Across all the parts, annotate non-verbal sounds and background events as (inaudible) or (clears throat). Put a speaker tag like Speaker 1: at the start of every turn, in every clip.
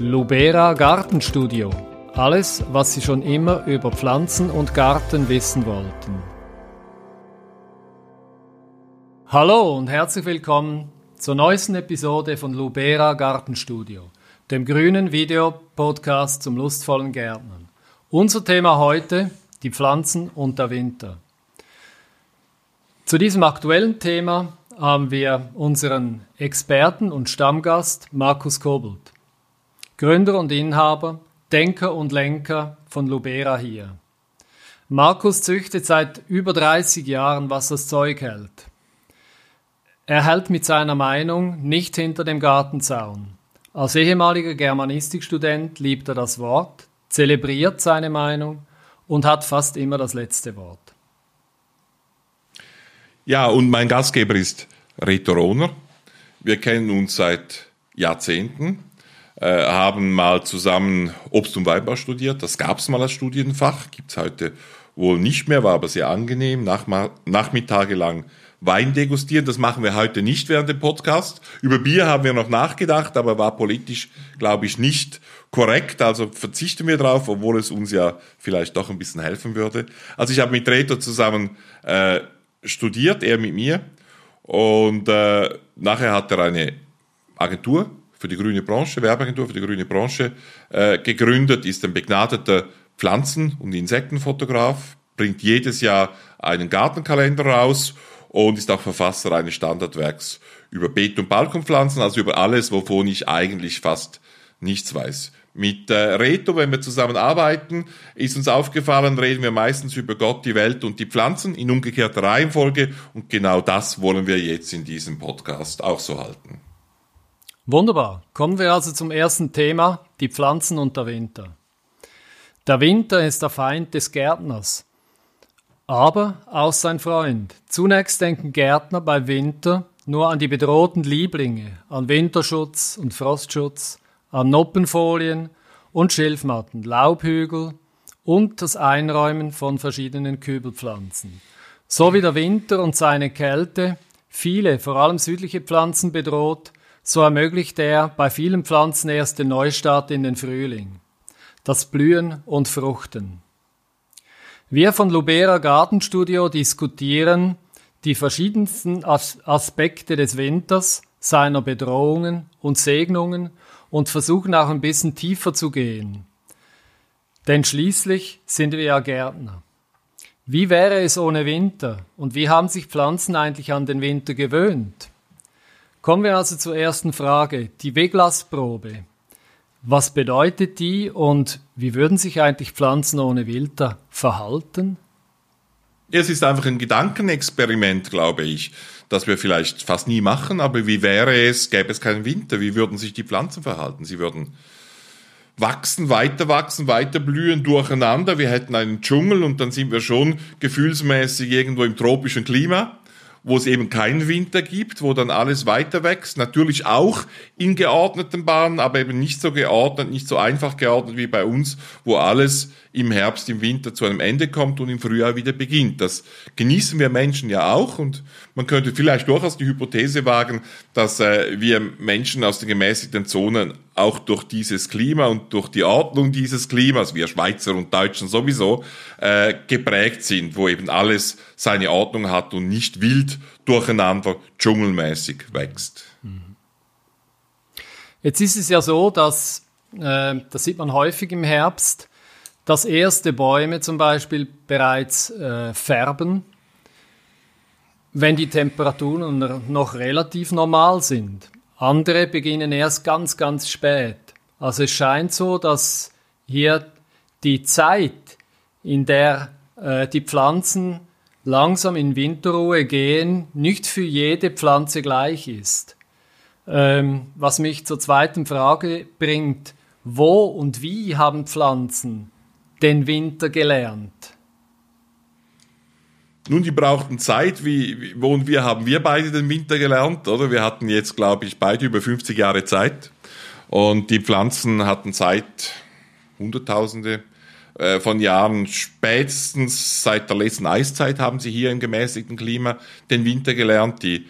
Speaker 1: Lubera Gartenstudio. Alles, was Sie schon immer über Pflanzen und Garten wissen wollten. Hallo und herzlich willkommen zur neuesten Episode von Lubera Gartenstudio, dem grünen Videopodcast zum lustvollen Gärtnern. Unser Thema heute, die Pflanzen und der Winter. Zu diesem aktuellen Thema haben wir unseren Experten und Stammgast Markus Kobelt, Gründer und Inhaber, Denker und Lenker von Lubera hier. Markus züchtet seit über 30 Jahren, was das Zeug hält. Er hält mit seiner Meinung nicht hinter dem Gartenzaun. Als ehemaliger Germanistikstudent liebt er das Wort, zelebriert seine Meinung und hat fast immer das letzte Wort.
Speaker 2: Ja, und mein Gastgeber ist Reto Rohner. Wir kennen uns seit Jahrzehnten, äh, haben mal zusammen Obst- und Weinbau studiert. Das gab es mal als Studienfach, gibt es heute wohl nicht mehr, war aber sehr angenehm. Nach, Nachmittage Wein degustieren, das machen wir heute nicht während dem Podcast. Über Bier haben wir noch nachgedacht, aber war politisch, glaube ich, nicht korrekt. Also verzichten wir drauf, obwohl es uns ja vielleicht doch ein bisschen helfen würde. Also ich habe mit Reto zusammen äh, studiert, er mit mir. Und äh, nachher hat er eine Agentur für die grüne Branche, Werbeagentur für die grüne Branche äh, gegründet, ist ein begnadeter Pflanzen- und Insektenfotograf, bringt jedes Jahr einen Gartenkalender raus und ist auch Verfasser eines Standardwerks über Beet- und Balkonpflanzen, also über alles, wovon ich eigentlich fast nichts weiß. Mit äh, Reto, wenn wir zusammen arbeiten, ist uns aufgefallen, reden wir meistens über Gott, die Welt und die Pflanzen in umgekehrter Reihenfolge und genau das wollen wir jetzt in diesem Podcast auch so halten.
Speaker 1: Wunderbar. Kommen wir also zum ersten Thema, die Pflanzen und der Winter. Der Winter ist der Feind des Gärtners, aber auch sein Freund. Zunächst denken Gärtner bei Winter nur an die bedrohten Lieblinge, an Winterschutz und Frostschutz, an Noppenfolien und Schilfmatten, Laubhügel und das Einräumen von verschiedenen Kübelpflanzen. So wie der Winter und seine Kälte viele, vor allem südliche Pflanzen bedroht, so ermöglicht er bei vielen Pflanzen erst den Neustart in den Frühling, das Blühen und Fruchten. Wir von Lubera Gartenstudio diskutieren die verschiedensten Aspekte des Winters, seiner Bedrohungen und Segnungen und versuchen auch ein bisschen tiefer zu gehen. Denn schließlich sind wir ja Gärtner. Wie wäre es ohne Winter? Und wie haben sich Pflanzen eigentlich an den Winter gewöhnt? Kommen wir also zur ersten Frage, die Weglassprobe. Was bedeutet die und wie würden sich eigentlich Pflanzen ohne Winter verhalten?
Speaker 2: Es ist einfach ein Gedankenexperiment, glaube ich, das wir vielleicht fast nie machen, aber wie wäre es, gäbe es keinen Winter? Wie würden sich die Pflanzen verhalten? Sie würden wachsen, weiter wachsen, weiter blühen durcheinander. Wir hätten einen Dschungel und dann sind wir schon gefühlsmäßig irgendwo im tropischen Klima wo es eben keinen Winter gibt, wo dann alles weiter wächst. Natürlich auch in geordneten Bahnen, aber eben nicht so geordnet, nicht so einfach geordnet wie bei uns, wo alles im Herbst, im Winter zu einem Ende kommt und im Frühjahr wieder beginnt. Das genießen wir Menschen ja auch und man könnte vielleicht durchaus die Hypothese wagen, dass äh, wir Menschen aus den gemäßigten Zonen auch durch dieses Klima und durch die Ordnung dieses Klimas, wir Schweizer und Deutschen sowieso, äh, geprägt sind, wo eben alles seine Ordnung hat und nicht wild durcheinander dschungelmäßig wächst.
Speaker 1: Jetzt ist es ja so, dass, äh, das sieht man häufig im Herbst, dass erste Bäume zum Beispiel bereits äh, färben, wenn die Temperaturen noch relativ normal sind. Andere beginnen erst ganz, ganz spät. Also es scheint so, dass hier die Zeit, in der äh, die Pflanzen langsam in Winterruhe gehen, nicht für jede Pflanze gleich ist. Ähm, was mich zur zweiten Frage bringt, wo und wie haben Pflanzen den Winter gelernt?
Speaker 2: Nun, die brauchten Zeit. Wie, wo und wir haben wir beide den Winter gelernt, oder? Wir hatten jetzt, glaube ich, beide über 50 Jahre Zeit. Und die Pflanzen hatten Zeit, Hunderttausende äh, von Jahren. Spätestens seit der letzten Eiszeit haben sie hier im gemäßigten Klima den Winter gelernt. Die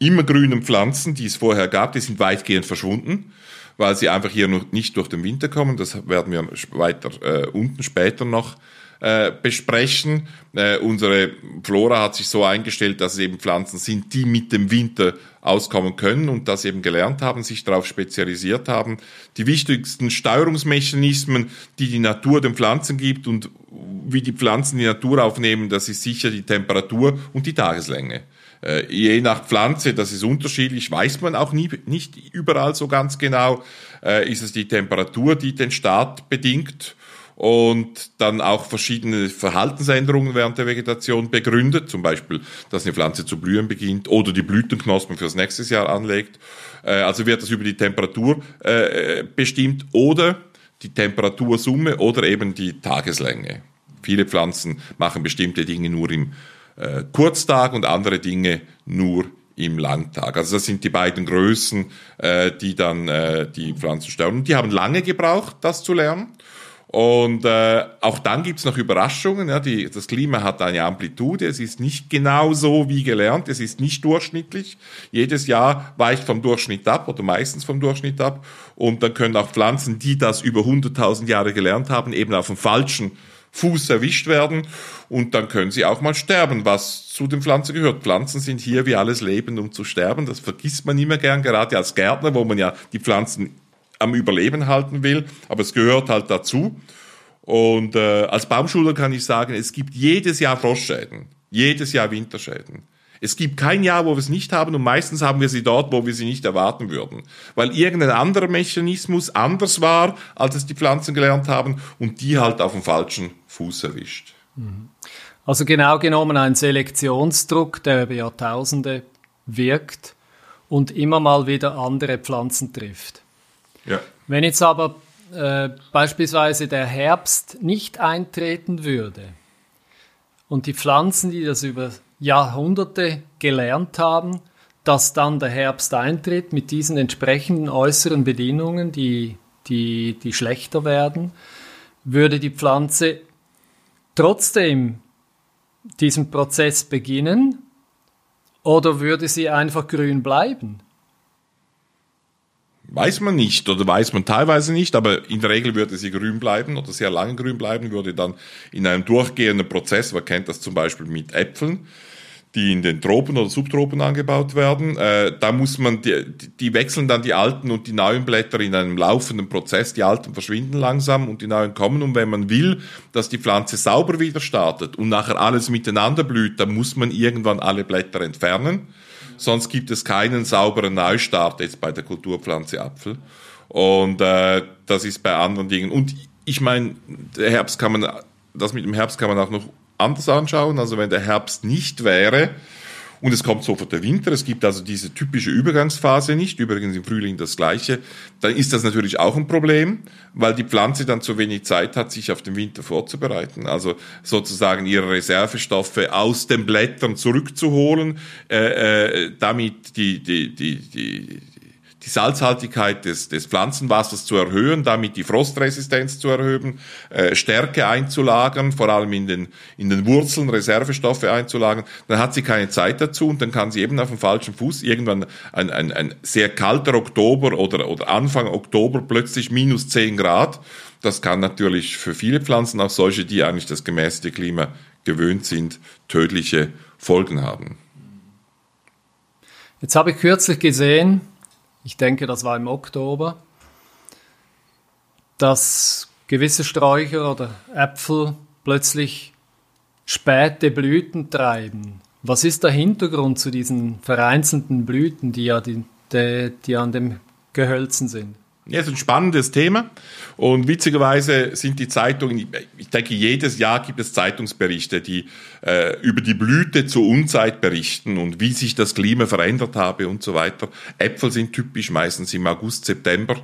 Speaker 2: immergrünen Pflanzen, die es vorher gab, die sind weitgehend verschwunden weil sie einfach hier noch nicht durch den Winter kommen. Das werden wir weiter äh, unten später noch äh, besprechen. Äh, unsere Flora hat sich so eingestellt, dass es eben Pflanzen sind, die mit dem Winter auskommen können und das eben gelernt haben, sich darauf spezialisiert haben. Die wichtigsten Steuerungsmechanismen, die die Natur den Pflanzen gibt und wie die Pflanzen die Natur aufnehmen, das ist sicher die Temperatur und die Tageslänge. Äh, je nach Pflanze, das ist unterschiedlich, weiß man auch nie, nicht überall so ganz genau, äh, ist es die Temperatur, die den Start bedingt und dann auch verschiedene Verhaltensänderungen während der Vegetation begründet, zum Beispiel, dass eine Pflanze zu blühen beginnt oder die Blütenknospen fürs nächste Jahr anlegt. Äh, also wird das über die Temperatur äh, bestimmt oder die Temperatursumme oder eben die Tageslänge. Viele Pflanzen machen bestimmte Dinge nur im äh, Kurztag und andere Dinge nur im Langtag. Also das sind die beiden Größen, die dann die Pflanzen steuern. Und die haben lange gebraucht, das zu lernen. Und äh, auch dann gibt's noch Überraschungen. Ja, die, das Klima hat eine Amplitude. Es ist nicht genau so wie gelernt. Es ist nicht durchschnittlich. Jedes Jahr weicht vom Durchschnitt ab oder meistens vom Durchschnitt ab. Und dann können auch Pflanzen, die das über 100.000 Jahre gelernt haben, eben auf dem falschen Fuß erwischt werden. Und dann können sie auch mal sterben, was zu den Pflanzen gehört. Pflanzen sind hier wie alles Leben, um zu sterben. Das vergisst man immer gern, gerade als Gärtner, wo man ja die Pflanzen am Überleben halten will, aber es gehört halt dazu. Und äh, als Baumschuler kann ich sagen, es gibt jedes Jahr Frostschäden, jedes Jahr Winterschäden. Es gibt kein Jahr, wo wir es nicht haben und meistens haben wir sie dort, wo wir sie nicht erwarten würden. Weil irgendein anderer Mechanismus anders war, als es die Pflanzen gelernt haben und die halt auf dem falschen Fuß erwischt.
Speaker 1: Also genau genommen ein Selektionsdruck, der über Jahrtausende wirkt und immer mal wieder andere Pflanzen trifft.
Speaker 2: Ja.
Speaker 1: Wenn jetzt aber äh, beispielsweise der Herbst nicht eintreten würde und die Pflanzen, die das über Jahrhunderte gelernt haben, dass dann der Herbst eintritt mit diesen entsprechenden äußeren Bedingungen, die, die, die schlechter werden, würde die Pflanze trotzdem diesen Prozess beginnen oder würde sie einfach grün bleiben?
Speaker 2: Weiß man nicht oder weiß man teilweise nicht, aber in der Regel würde sie grün bleiben oder sehr lange grün bleiben, würde dann in einem durchgehenden Prozess, man kennt das zum Beispiel mit Äpfeln, die in den Tropen oder Subtropen angebaut werden. Äh, da muss man, die, die wechseln dann die alten und die neuen Blätter in einem laufenden Prozess. Die alten verschwinden langsam und die neuen kommen. Und wenn man will, dass die Pflanze sauber wieder startet und nachher alles miteinander blüht, dann muss man irgendwann alle Blätter entfernen sonst gibt es keinen sauberen Neustart jetzt bei der Kulturpflanze Apfel. Und äh, das ist bei anderen Dingen. Und ich meine, der Herbst kann man, das mit dem Herbst kann man auch noch anders anschauen. Also wenn der Herbst nicht wäre, und es kommt sofort der Winter, es gibt also diese typische Übergangsphase nicht, übrigens im Frühling das gleiche, dann ist das natürlich auch ein Problem, weil die Pflanze dann zu wenig Zeit hat, sich auf den Winter vorzubereiten. Also sozusagen ihre Reservestoffe aus den Blättern zurückzuholen, äh, äh, damit die, die, die, die, die Salzhaltigkeit des, des Pflanzenwassers zu erhöhen, damit die Frostresistenz zu erhöhen, äh, Stärke einzulagern, vor allem in den, in den Wurzeln Reservestoffe einzulagern, dann hat sie keine Zeit dazu und dann kann sie eben auf dem falschen Fuß irgendwann ein, ein, ein sehr kalter Oktober oder, oder Anfang Oktober plötzlich minus 10 Grad. Das kann natürlich für viele Pflanzen, auch solche, die eigentlich das gemäßigte Klima gewöhnt sind, tödliche Folgen haben.
Speaker 1: Jetzt habe ich kürzlich gesehen, ich denke, das war im Oktober, dass gewisse Sträucher oder Äpfel plötzlich späte Blüten treiben. Was ist der Hintergrund zu diesen vereinzelten Blüten, die ja die, die, die an dem Gehölzen sind?
Speaker 2: Ja, es ist ein spannendes Thema. Und witzigerweise sind die Zeitungen, ich denke, jedes Jahr gibt es Zeitungsberichte, die äh, über die Blüte zur Unzeit berichten und wie sich das Klima verändert habe und so weiter. Äpfel sind typisch meistens im August, September.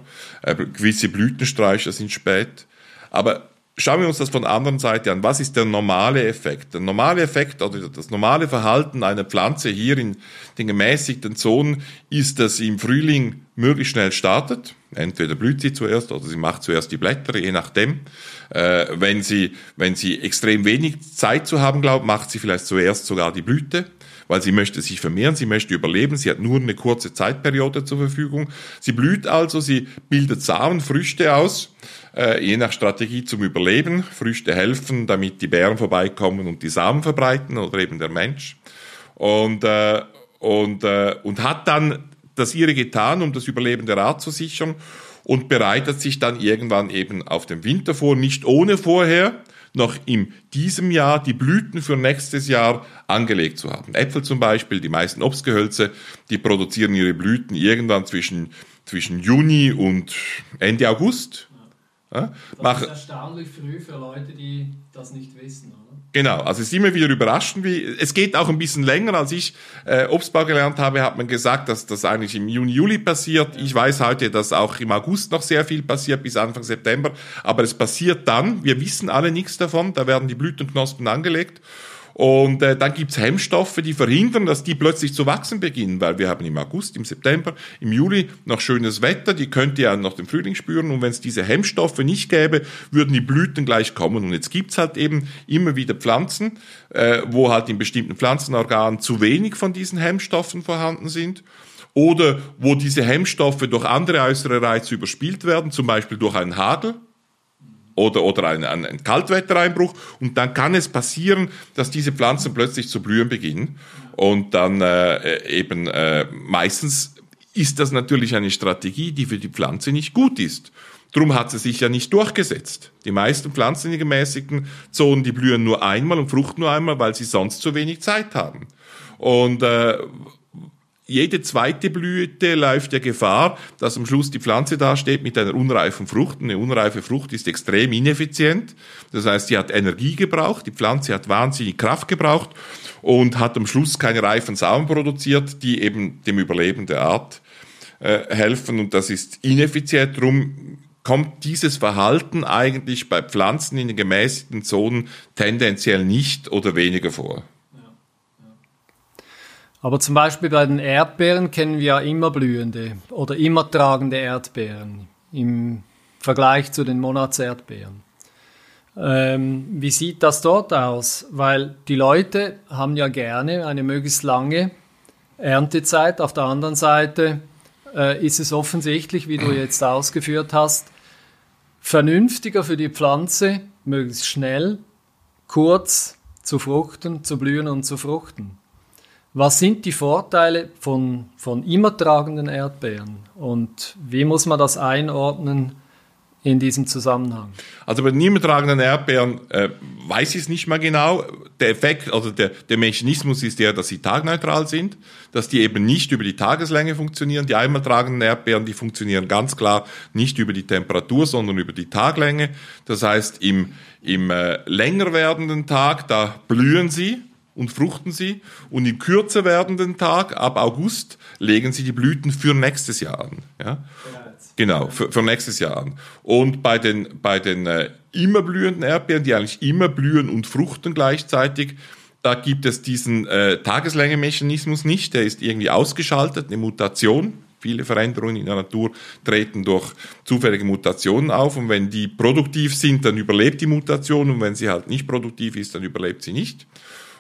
Speaker 2: Äh, gewisse Blütensträucher sind spät. Aber Schauen wir uns das von der anderen Seite an. Was ist der normale Effekt? Der normale Effekt oder das normale Verhalten einer Pflanze hier in den gemäßigten Zonen ist, dass sie im Frühling möglichst schnell startet. Entweder blüht sie zuerst oder sie macht zuerst die Blätter, je nachdem. Äh, wenn, sie, wenn sie extrem wenig Zeit zu haben glaubt, macht sie vielleicht zuerst sogar die Blüte. Weil sie möchte sich vermehren, sie möchte überleben, sie hat nur eine kurze Zeitperiode zur Verfügung. Sie blüht also, sie bildet Samen, Früchte aus, äh, je nach Strategie zum Überleben. Früchte helfen, damit die Bären vorbeikommen und die Samen verbreiten oder eben der Mensch. Und, äh, und, äh, und hat dann das ihre getan, um das Überleben der Art zu sichern und bereitet sich dann irgendwann eben auf den Winter vor, nicht ohne vorher noch in diesem Jahr die Blüten für nächstes Jahr angelegt zu haben. Äpfel zum Beispiel, die meisten Obstgehölze, die produzieren ihre Blüten irgendwann zwischen, zwischen Juni und Ende August.
Speaker 1: Ja, das ist erstaunlich früh für Leute, die das nicht wissen. Oder?
Speaker 2: Genau, also es ist immer wieder überraschend, wie es geht auch ein bisschen länger, als ich äh, Obstbau gelernt habe, hat man gesagt, dass das eigentlich im Juni, Juli passiert. Ich weiß heute, dass auch im August noch sehr viel passiert, bis Anfang September, aber es passiert dann, wir wissen alle nichts davon, da werden die Blütenknospen angelegt und äh, dann gibt's Hemmstoffe, die verhindern, dass die plötzlich zu wachsen beginnen, weil wir haben im August, im September, im Juli noch schönes Wetter, die könnt ihr ja noch den Frühling spüren. Und wenn es diese Hemmstoffe nicht gäbe, würden die Blüten gleich kommen. Und jetzt gibt's halt eben immer wieder Pflanzen, äh, wo halt in bestimmten Pflanzenorganen zu wenig von diesen Hemmstoffen vorhanden sind. Oder wo diese Hemmstoffe durch andere äußere Reize überspielt werden, zum Beispiel durch einen Hagel oder, oder ein, ein, ein Kaltwettereinbruch und dann kann es passieren, dass diese Pflanzen plötzlich zu blühen beginnen und dann äh, eben äh, meistens ist das natürlich eine Strategie, die für die Pflanze nicht gut ist. Drum hat sie sich ja nicht durchgesetzt. Die meisten Pflanzen in gemäßigten Zonen, die blühen nur einmal und fruchten nur einmal, weil sie sonst zu wenig Zeit haben. Und äh, jede zweite Blüte läuft der Gefahr, dass am Schluss die Pflanze dasteht mit einer unreifen Frucht. Eine unreife Frucht ist extrem ineffizient. Das heißt, sie hat Energie gebraucht, die Pflanze hat wahnsinnig Kraft gebraucht und hat am Schluss keine reifen Samen produziert, die eben dem Überleben der Art äh, helfen. Und das ist ineffizient. Darum kommt dieses Verhalten eigentlich bei Pflanzen in den gemäßigten Zonen tendenziell nicht oder weniger vor.
Speaker 1: Aber zum Beispiel bei den Erdbeeren kennen wir ja immer blühende oder immer tragende Erdbeeren im Vergleich zu den Monatserdbeeren. Ähm, wie sieht das dort aus? Weil die Leute haben ja gerne eine möglichst lange Erntezeit. Auf der anderen Seite äh, ist es offensichtlich, wie du jetzt ausgeführt hast, vernünftiger für die Pflanze, möglichst schnell, kurz zu fruchten, zu blühen und zu fruchten. Was sind die Vorteile von, von immer tragenden Erdbeeren und wie muss man das einordnen in diesem Zusammenhang?
Speaker 2: Also bei den immer tragenden Erdbeeren äh, weiß ich es nicht mehr genau. Der Effekt, also der, der Mechanismus ist der, dass sie tagneutral sind, dass die eben nicht über die Tageslänge funktionieren. Die einmal tragenden Erdbeeren, die funktionieren ganz klar nicht über die Temperatur, sondern über die Taglänge. Das heißt, im, im äh, länger werdenden Tag, da blühen sie und fruchten sie und im kürzer werdenden Tag, ab August, legen sie die Blüten für nächstes Jahr an. Ja? Genau, für, für nächstes Jahr an. Und bei den, bei den äh, immer blühenden Erdbeeren, die eigentlich immer blühen und fruchten gleichzeitig, da gibt es diesen äh, Tageslänge-Mechanismus nicht, der ist irgendwie ausgeschaltet, eine Mutation. Viele Veränderungen in der Natur treten durch zufällige Mutationen auf und wenn die produktiv sind, dann überlebt die Mutation und wenn sie halt nicht produktiv ist, dann überlebt sie nicht.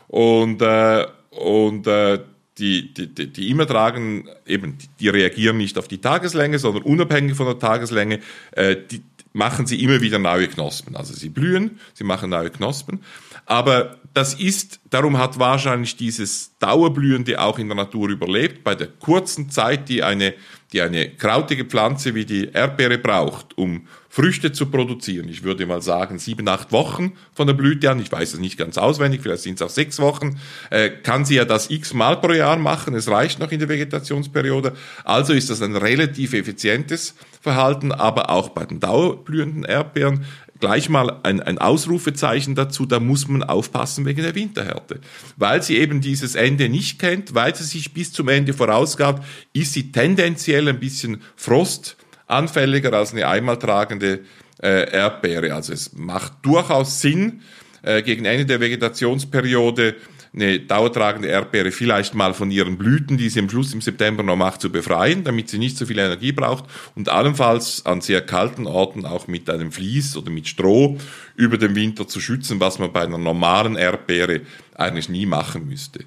Speaker 2: Und, äh, und äh, die, die, die, immer tragen, eben, die, die reagieren nicht auf die Tageslänge, sondern unabhängig von der Tageslänge, äh, die, machen sie immer wieder neue Knospen. Also sie blühen, sie machen neue Knospen. Aber das ist, darum hat wahrscheinlich dieses Dauerblühende auch in der Natur überlebt. Bei der kurzen Zeit, die eine, die eine krautige Pflanze wie die Erdbeere braucht, um Früchte zu produzieren. Ich würde mal sagen, sieben, acht Wochen von der Blüte an, ich weiß es nicht ganz auswendig, vielleicht sind es auch sechs Wochen, äh, kann sie ja das x-mal pro Jahr machen, es reicht noch in der Vegetationsperiode. Also ist das ein relativ effizientes Verhalten, aber auch bei den dauerblühenden Erdbeeren gleich mal ein, ein Ausrufezeichen dazu, da muss man aufpassen wegen der Winterhärte. Weil sie eben dieses Ende nicht kennt, weil sie sich bis zum Ende vorausgab, ist sie tendenziell ein bisschen Frost anfälliger als eine einmal tragende äh, Erdbeere. Also es macht durchaus Sinn, äh, gegen Ende der Vegetationsperiode eine dauertragende Erdbeere vielleicht mal von ihren Blüten, die sie am Schluss im September noch macht, zu befreien, damit sie nicht so viel Energie braucht und allenfalls an sehr kalten Orten auch mit einem Vlies oder mit Stroh über den Winter zu schützen, was man bei einer normalen Erdbeere eigentlich nie machen müsste.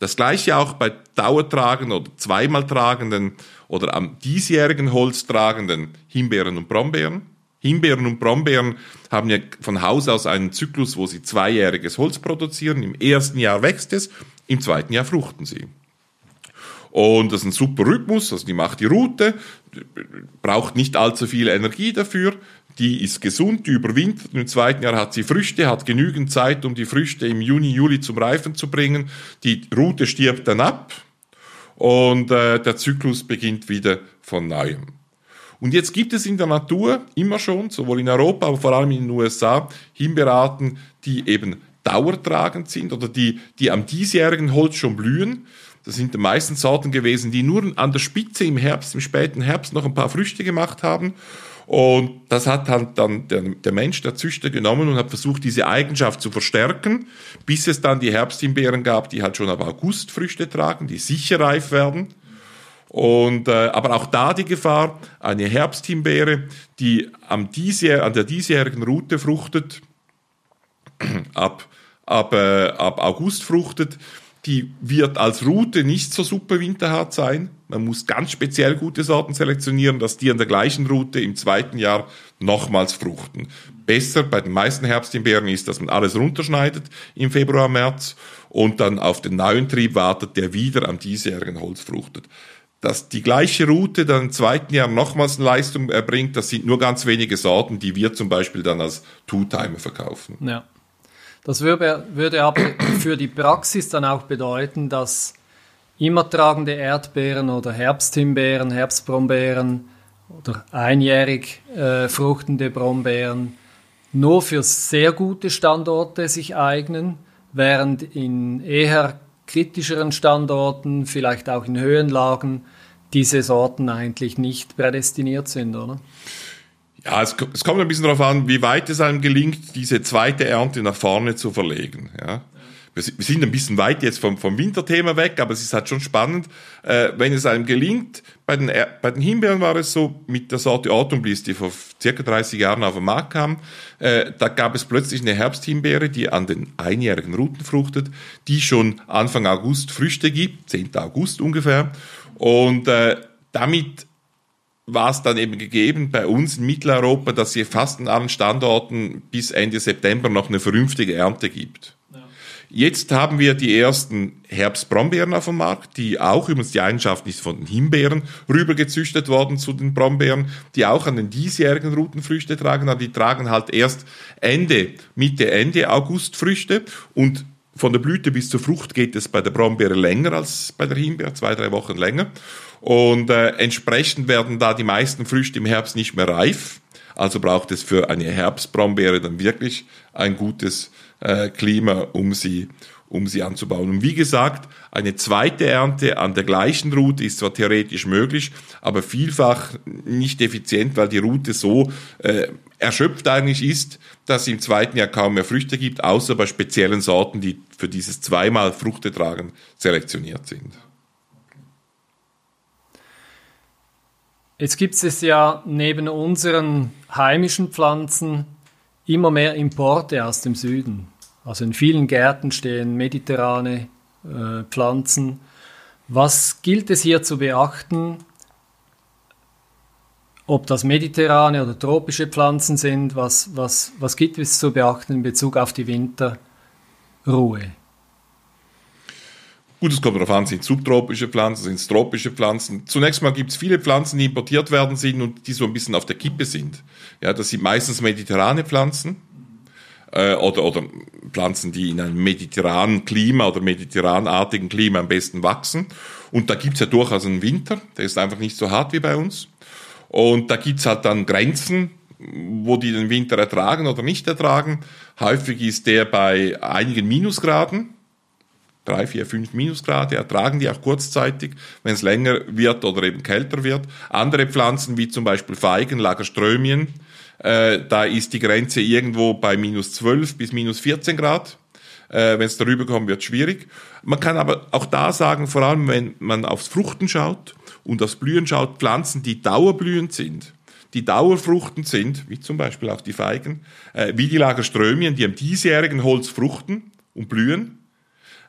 Speaker 2: Das gleiche auch bei dauertragenden oder zweimal tragenden oder am diesjährigen Holz tragenden Himbeeren und Brombeeren. Himbeeren und Brombeeren haben ja von Haus aus einen Zyklus, wo sie zweijähriges Holz produzieren. Im ersten Jahr wächst es, im zweiten Jahr fruchten sie. Und das ist ein super Rhythmus, also die macht die Route, braucht nicht allzu viel Energie dafür, die ist gesund, die überwintert im zweiten Jahr hat sie Früchte, hat genügend Zeit, um die Früchte im Juni, Juli zum Reifen zu bringen. Die Route stirbt dann ab und äh, der Zyklus beginnt wieder von neuem. Und jetzt gibt es in der Natur immer schon, sowohl in Europa, aber vor allem in den USA, Himbeerarten, die eben dauertragend sind oder die, die am diesjährigen Holz schon blühen. Das sind die meisten Sorten gewesen, die nur an der Spitze im Herbst, im späten Herbst noch ein paar Früchte gemacht haben. Und das hat halt dann der, der, Mensch, der Züchter genommen und hat versucht, diese Eigenschaft zu verstärken, bis es dann die Herbsthimbeeren gab, die halt schon ab August Früchte tragen, die sicher reif werden. Und, äh, aber auch da die Gefahr, eine Herbsthimbeere, die am diesjähr, an der diesjährigen Route fruchtet, (clears throat) ab, ab, äh, ab August fruchtet, die wird als Route nicht so super winterhart sein. Man muss ganz speziell gute Sorten selektionieren, dass die an der gleichen Route im zweiten Jahr nochmals fruchten. Besser bei den meisten Herbsthimbeeren ist, dass man alles runterschneidet im Februar, März und dann auf den neuen Trieb wartet, der wieder am diesjährigen Holz fruchtet. Dass die gleiche Route dann im zweiten Jahr nochmals eine Leistung erbringt, das sind nur ganz wenige Sorten, die wir zum Beispiel dann als Two-Timer verkaufen.
Speaker 1: Ja. Das würde, würde aber für die Praxis dann auch bedeuten, dass immer tragende Erdbeeren oder Herbsthimbeeren, Herbstbrombeeren oder einjährig äh, fruchtende Brombeeren nur für sehr gute Standorte sich eignen, während in eher kritischeren Standorten, vielleicht auch in Höhenlagen, diese Sorten eigentlich nicht prädestiniert sind, oder?
Speaker 2: Ja, es, es, kommt ein bisschen darauf an, wie weit es einem gelingt, diese zweite Ernte nach vorne zu verlegen. Ja. Wir, sind ein bisschen weit jetzt vom, vom Winterthema weg, aber es ist halt schon spannend, äh, wenn es einem gelingt. Bei den, bei den Himbeeren war es so, mit der Sorte Autumn Bliss, die vor circa 30 Jahren auf den Markt kam, äh, da gab es plötzlich eine Herbsthimbeere, die an den einjährigen Ruten fruchtet, die schon Anfang August Früchte gibt, 10. August ungefähr. Und äh, damit war es dann eben gegeben bei uns in Mitteleuropa, dass es fast an allen Standorten bis Ende September noch eine vernünftige Ernte gibt. Jetzt haben wir die ersten Herbstbrombeeren auf dem Markt, die auch übrigens die Eigenschaft ist von den Himbeeren rübergezüchtet worden zu den Brombeeren, die auch an den diesjährigen Routenfrüchte tragen, aber die tragen halt erst Ende, Mitte, Ende August Früchte und von der Blüte bis zur Frucht geht es bei der Brombeere länger als bei der Himbeere, zwei, drei Wochen länger. Und äh, entsprechend werden da die meisten Früchte im Herbst nicht mehr reif. Also braucht es für eine Herbstbrombeere dann wirklich ein gutes äh, Klima, um sie, um sie anzubauen. Und wie gesagt, eine zweite Ernte an der gleichen Route ist zwar theoretisch möglich, aber vielfach nicht effizient, weil die Route so äh, erschöpft eigentlich ist, dass sie im zweiten Jahr kaum mehr Früchte gibt, außer bei speziellen Sorten, die für dieses zweimal Früchte tragen, selektioniert sind.
Speaker 1: Jetzt gibt es ja neben unseren heimischen Pflanzen immer mehr Importe aus dem Süden. Also in vielen Gärten stehen mediterrane äh, Pflanzen. Was gilt es hier zu beachten? Ob das mediterrane oder tropische Pflanzen sind, was, was, was gibt es zu beachten in Bezug auf die Winterruhe?
Speaker 2: Gut, es kommt darauf an, sind subtropische Pflanzen, sind es tropische Pflanzen. Zunächst mal gibt es viele Pflanzen, die importiert werden sind und die so ein bisschen auf der Kippe sind. Ja, das sind meistens mediterrane Pflanzen äh, oder, oder Pflanzen, die in einem mediterranen Klima oder mediterranartigen Klima am besten wachsen. Und da gibt es ja durchaus einen Winter, der ist einfach nicht so hart wie bei uns. Und da gibt es halt dann Grenzen, wo die den Winter ertragen oder nicht ertragen. Häufig ist der bei einigen Minusgraden drei, vier, fünf Minusgrade ertragen die auch kurzzeitig, wenn es länger wird oder eben kälter wird. Andere Pflanzen wie zum Beispiel Feigen, Lagerströmien, äh, da ist die Grenze irgendwo bei minus 12 bis minus 14 Grad. Äh, wenn es darüber kommt, wird schwierig. Man kann aber auch da sagen, vor allem wenn man aufs Fruchten schaut und aufs Blühen schaut, Pflanzen, die dauerblühend sind, die dauerfruchtend sind, wie zum Beispiel auch die Feigen, äh, wie die Lagerströmien, die am diesjährigen Holz fruchten und blühen,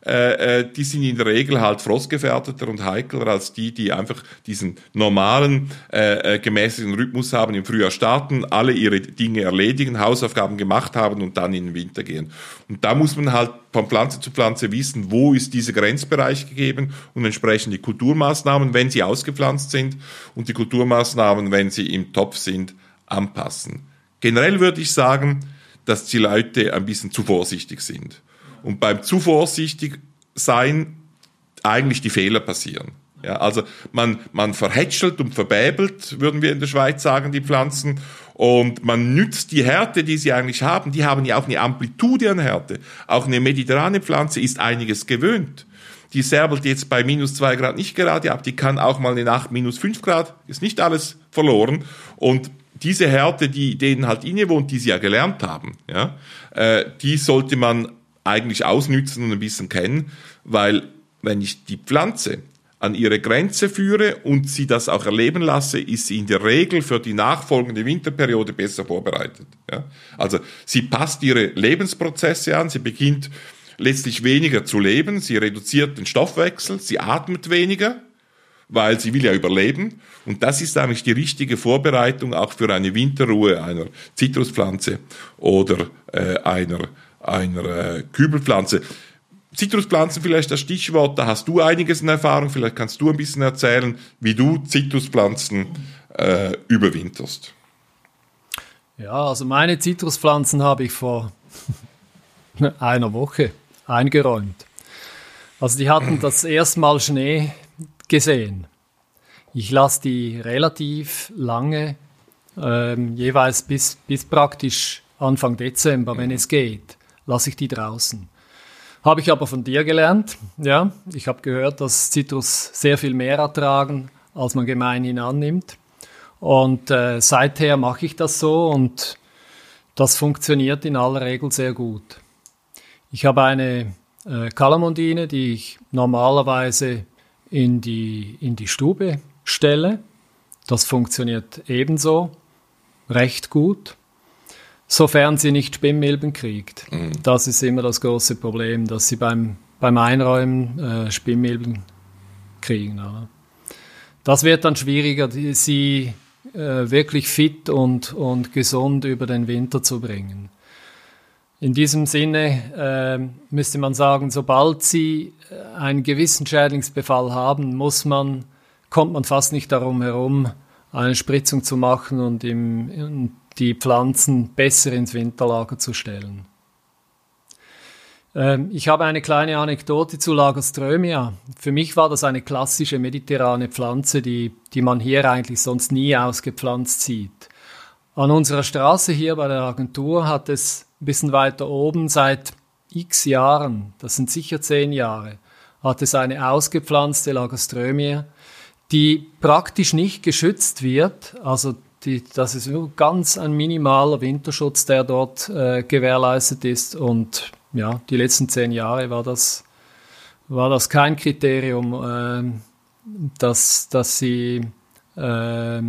Speaker 2: äh, äh, die sind in der Regel halt frostgefährdeter und heikler als die, die einfach diesen normalen, äh, äh, gemäßigten Rhythmus haben, im Frühjahr starten, alle ihre Dinge erledigen, Hausaufgaben gemacht haben und dann in den Winter gehen. Und da muss man halt von Pflanze zu Pflanze wissen, wo ist dieser Grenzbereich gegeben und entsprechend die Kulturmaßnahmen, wenn sie ausgepflanzt sind und die Kulturmaßnahmen, wenn sie im Topf sind, anpassen. Generell würde ich sagen, dass die Leute ein bisschen zu vorsichtig sind und beim zu vorsichtig sein eigentlich die Fehler passieren. Ja, also man, man verhätschelt und verbäbelt, würden wir in der Schweiz sagen, die Pflanzen. Und man nützt die Härte, die sie eigentlich haben. Die haben ja auch eine Amplitude an Härte. Auch eine mediterrane Pflanze ist einiges gewöhnt. Die särbelt jetzt bei minus zwei Grad nicht gerade ab. Die kann auch mal eine Nacht minus fünf Grad. Ist nicht alles verloren. Und diese Härte, die denen halt innewohnt, die sie ja gelernt haben, ja, äh, die sollte man eigentlich ausnützen und ein bisschen kennen, weil wenn ich die Pflanze an ihre Grenze führe und sie das auch erleben lasse, ist sie in der Regel für die nachfolgende Winterperiode besser vorbereitet. Ja? Also sie passt ihre Lebensprozesse an, sie beginnt letztlich weniger zu leben, sie reduziert den Stoffwechsel, sie atmet weniger, weil sie will ja überleben. Und das ist eigentlich die richtige Vorbereitung auch für eine Winterruhe einer Zitruspflanze oder äh, einer einer äh, Kübelpflanze. Zitruspflanzen vielleicht das Stichwort, da hast du einiges in Erfahrung, vielleicht kannst du ein bisschen erzählen, wie du Zitruspflanzen äh, überwinterst.
Speaker 1: Ja, also meine Zitruspflanzen habe ich vor (laughs) einer Woche eingeräumt. Also die hatten das erste Mal Schnee gesehen. Ich lasse die relativ lange, ähm, jeweils bis, bis praktisch Anfang Dezember, wenn es geht lasse ich die draußen. Habe ich aber von dir gelernt. Ja, ich habe gehört, dass Zitrus sehr viel mehr ertragen, als man gemeinhin annimmt. Und äh, seither mache ich das so und das funktioniert in aller Regel sehr gut. Ich habe eine äh, Kalamondine, die ich normalerweise in die, in die Stube stelle. Das funktioniert ebenso recht gut sofern sie nicht Spinmilben kriegt. Mhm. Das ist immer das große Problem, dass sie beim, beim Einräumen äh, Spinnmilben kriegen. Oder? Das wird dann schwieriger, die, sie äh, wirklich fit und, und gesund über den Winter zu bringen. In diesem Sinne äh, müsste man sagen, sobald sie äh, einen gewissen Schädlingsbefall haben, muss man, kommt man fast nicht darum herum, eine Spritzung zu machen und im, im die Pflanzen besser ins Winterlager zu stellen. Ähm, ich habe eine kleine Anekdote zu Lagerströmia. Für mich war das eine klassische mediterrane Pflanze, die, die man hier eigentlich sonst nie ausgepflanzt sieht. An unserer Straße hier bei der Agentur hat es ein bisschen weiter oben seit x Jahren, das sind sicher zehn Jahre, hat es eine ausgepflanzte Lagerströmia, die praktisch nicht geschützt wird. Also die, das ist nur ganz ein minimaler Winterschutz, der dort äh, gewährleistet ist. Und ja, die letzten zehn Jahre war das, war das kein Kriterium, äh, dass, dass sie äh,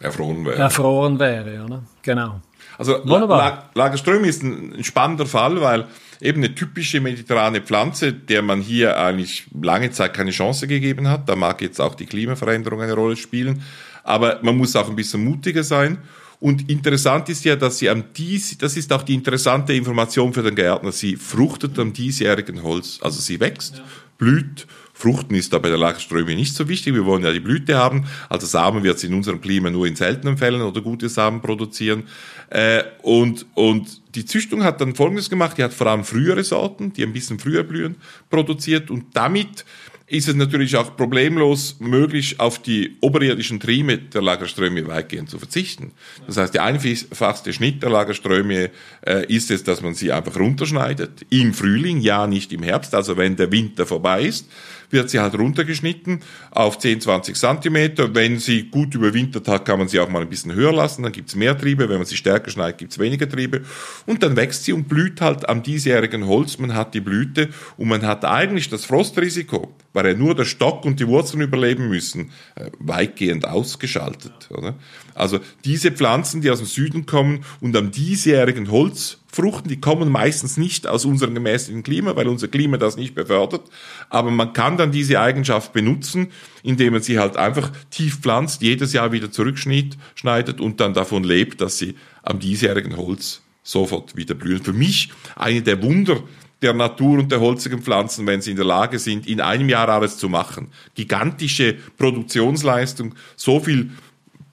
Speaker 2: erfroren wäre.
Speaker 1: Erfroren wäre oder? Genau.
Speaker 2: Also Wunderbar. Lagerström ist ein, ein spannender Fall, weil eben eine typische mediterrane Pflanze, der man hier eigentlich lange Zeit keine Chance gegeben hat. Da mag jetzt auch die Klimaveränderung eine Rolle spielen aber man muss auch ein bisschen mutiger sein. Und interessant ist ja, dass sie am dies, das ist auch die interessante Information für den Gärtner, sie fruchtet am diesjährigen Holz. Also sie wächst, ja. blüht, Fruchten ist da bei der Lagerströme nicht so wichtig. Wir wollen ja die Blüte haben. Also Samen wird sie in unserem Klima nur in seltenen Fällen oder gute Samen produzieren. Äh, und, und die Züchtung hat dann Folgendes gemacht. Die hat vor allem frühere Sorten, die ein bisschen früher blühen, produziert und damit ist es natürlich auch problemlos möglich, auf die oberirdischen Trieme der Lagerströme weitgehend zu verzichten. Das heißt, der einfachste Schnitt der Lagerströme äh, ist es, dass man sie einfach runterschneidet. Im Frühling, ja nicht im Herbst, also wenn der Winter vorbei ist, wird sie halt runtergeschnitten auf 10, 20 Zentimeter. Wenn sie gut überwintert hat, kann man sie auch mal ein bisschen höher lassen, dann gibt's mehr Triebe. Wenn man sie stärker schneidet, gibt's weniger Triebe. Und dann wächst sie und blüht halt am diesjährigen Holz. Man hat die Blüte und man hat eigentlich das Frostrisiko weil ja nur der Stock und die Wurzeln überleben müssen, äh, weitgehend ausgeschaltet. Oder? Also diese Pflanzen, die aus dem Süden kommen und am diesjährigen Holz fruchten, die kommen meistens nicht aus unserem gemäßigten Klima, weil unser Klima das nicht befördert. Aber man kann dann diese Eigenschaft benutzen, indem man sie halt einfach tief pflanzt, jedes Jahr wieder zurückschneidet und dann davon lebt, dass sie am diesjährigen Holz sofort wieder blühen. Für mich eine der Wunder der Natur und der holzigen Pflanzen, wenn sie in der Lage sind, in einem Jahr alles zu machen. Gigantische Produktionsleistung, so viel